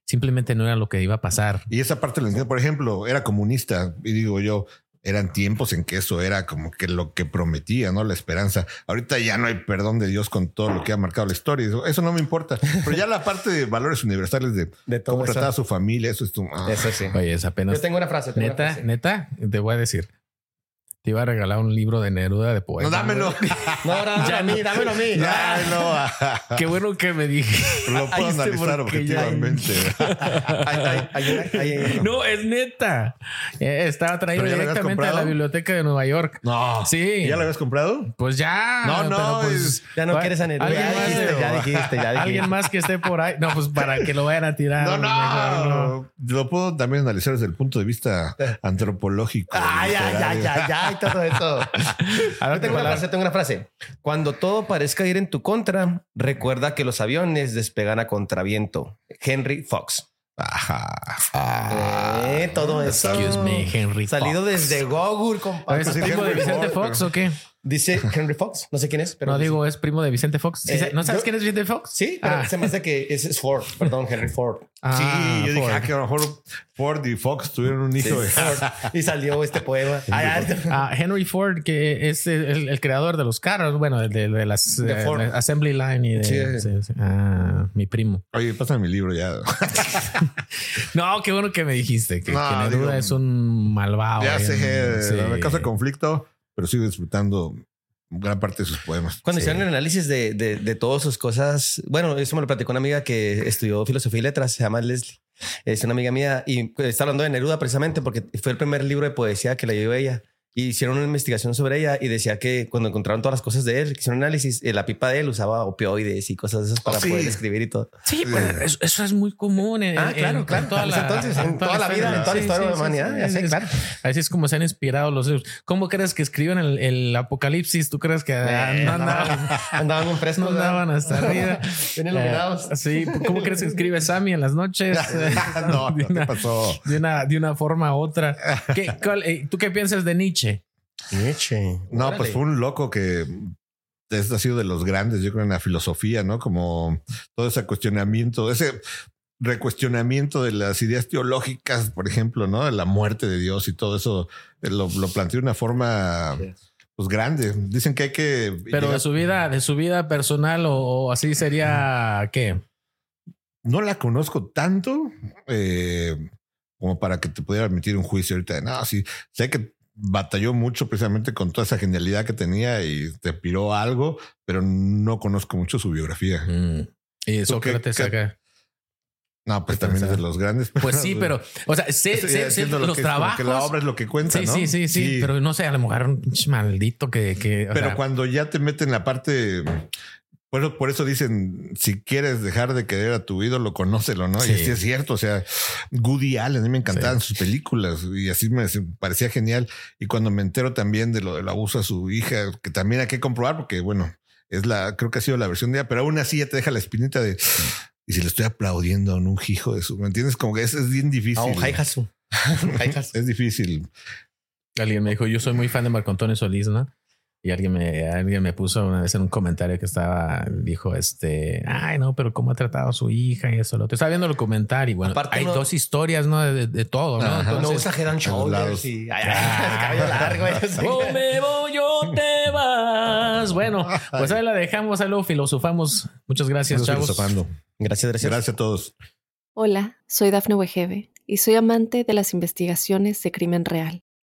simplemente no era lo que iba a pasar. Y esa parte lo entiendo. Por ejemplo, era comunista y digo yo, eran tiempos en que eso era como que lo que prometía, ¿no? La esperanza. Ahorita ya no hay perdón de Dios con todo lo que ha marcado la historia. Eso, eso no me importa. Pero ya la parte de valores universales de, (laughs) De todo cómo eso. tratar a su familia, eso es tu... ah. Eso sí. Oye, es apenas Yo tengo una frase. tengo una neta, frase. neta, te voy a decir. Te iba a regalar un libro de Neruda de No, poemas. dámelo. No, dámelo (laughs) Ya a mí, dámelo a mí. Ya, no. Qué bueno que me dije. Lo (laughs) puedo analizar ya- objetivamente. No, es neta. Eh, estaba traído ¿Pero ya directamente de la biblioteca de Nueva York. No. Sí. ¿Ya lo habías comprado? Pues ya. No, no, pues, Ya no quieres a Neruda. alguien Ya más dijiste, ya dijiste, ya dijiste. Alguien más que esté por ahí. No, pues para que lo vayan a tirar. No, mejor no. Lo puedo también analizar desde el punto de vista antropológico. Ay, ay, ay, literario. ay, ay, todo eso. A ver, Yo tengo una frase, tengo una frase. Cuando todo parezca ir en tu contra, recuerda que los aviones despegan a contraviento. Henry Fox. Ajá. Eh, todo eso. Excuse me, Henry. Salido Fox. desde Google, compadre. ¿Es sí, primo de Vicente Fox o qué? Dice Henry Fox. No sé quién es, pero. No dice- digo, es primo de Vicente Fox. ¿Sí Eh, ¿No sabes yo- quién es Vicente Fox? Sí, pero Ah. se me hace que ese es Ford. Perdón, (laughs) Henry Ford. Ah, sí, yo dije Ford. ah, que a lo mejor Ford y Fox tuvieron un hijo. Sí, Ford. Y salió este poema. (laughs) Ah, Henry Ford, que es el, el- el creador de los carros, bueno, de, de- de las De eh, Ford. la assembly line y de Sí. sí, sí. Ah, mi primo. Oye, pásame mi libro ya. (laughs) No, qué bueno que me dijiste que, No, que digo, es un malvado. ya sé, sí. me causa conflicto, pero sigo disfrutando gran parte de sus poemas. Cuando Sí. hicieron el análisis de, de, de todas sus cosas, bueno, eso me lo platicó una amiga que estudió filosofía y letras, se llama Leslie. Es una amiga mía y está hablando de Neruda precisamente porque fue el primer libro de poesía que leyó ella. Y hicieron una investigación sobre ella y decía que cuando encontraron todas las cosas de él, que hicieron un análisis, eh, la pipa de él usaba opioides y cosas de esas para Oh, sí. poder escribir y todo. Sí, pues, eso, eso es muy común. En, Ah, en- claro, en claro. toda la, entonces, en toda la vida, en toda la historia de la humanidad, claro. Así es como se han inspirado los. ¿Cómo crees que escriben el, el apocalipsis? ¿Tú crees que ah, Eh, no andaban, (laughs) Andaban frescos. no andaban hasta (laughs) arriba? Bien iluminados. Eh, sí, ¿cómo crees que escribe Sammy en las noches? (laughs) no, de, no, ¿qué una, pasó? de, una, de una forma u otra. ¿Qué, cuál- eh, ¿Tú qué piensas de Nietzsche? Nietzsche. No, Órale. pues fue un loco que es, ha sido de los grandes, yo creo, en la filosofía, ¿no? Como todo ese cuestionamiento, ese recuestionamiento de las ideas teológicas, por ejemplo, ¿no? De la muerte de Dios y todo eso, eh, lo, lo planteó de una forma pues grande. Dicen que hay que... Pero de su vida, de su vida personal o, o así sería qué? no la conozco tanto eh, como para que te pudiera emitir un juicio ahorita. de, No, sí, sé que batalló mucho precisamente con toda esa genialidad que tenía y te piró algo, pero no conozco mucho su biografía. Mm. Y ¿Tú qué- Sócrates acá. No, pues también es de los grandes. Pues sí, pero, o sea, sé, sé, sé los trabajos. Que la obra es lo que cuenta, sí, ¿no? Sí, sí, sí, pero no sé, a lo mejor un maldito que. que pero cuando ya te meten la parte. Por, por eso dicen, si quieres dejar de querer a tu ídolo, conócelo, ¿no? Y sí es cierto. O sea, Goody Allen, a mí me encantaban sus películas y así me parecía genial. Y cuando me entero también de lo del abuso a su hija, que también hay que comprobar, porque bueno, es la, creo que ha sido la versión de ella, pero aún así ya te deja la espinita de y si le estoy aplaudiendo en un hijo de su, ¿me entiendes? Como que es, es bien difícil. (laughs) es difícil. Alguien me dijo, yo soy muy fan de Marco Antonio Solís, ¿no? Y alguien me, alguien me puso una vez en un comentario que estaba, dijo, este, ay, no, pero cómo ha tratado a su hija y eso. Lo estaba viendo el comentario y bueno, hay dos historias, ¿no? De, todo, ¿no? Entonces, no exageran shoulders y ay, (laughs) cabello largo. Oh, me voy, yo te vas. Bueno, pues ahí la dejamos, ahí luego filosofamos. Muchas gracias, chavos. Filosofando. Gracias, gracias. Gracias a todos. Hola, soy Dafne Wegebe y soy amante de las investigaciones de crimen real.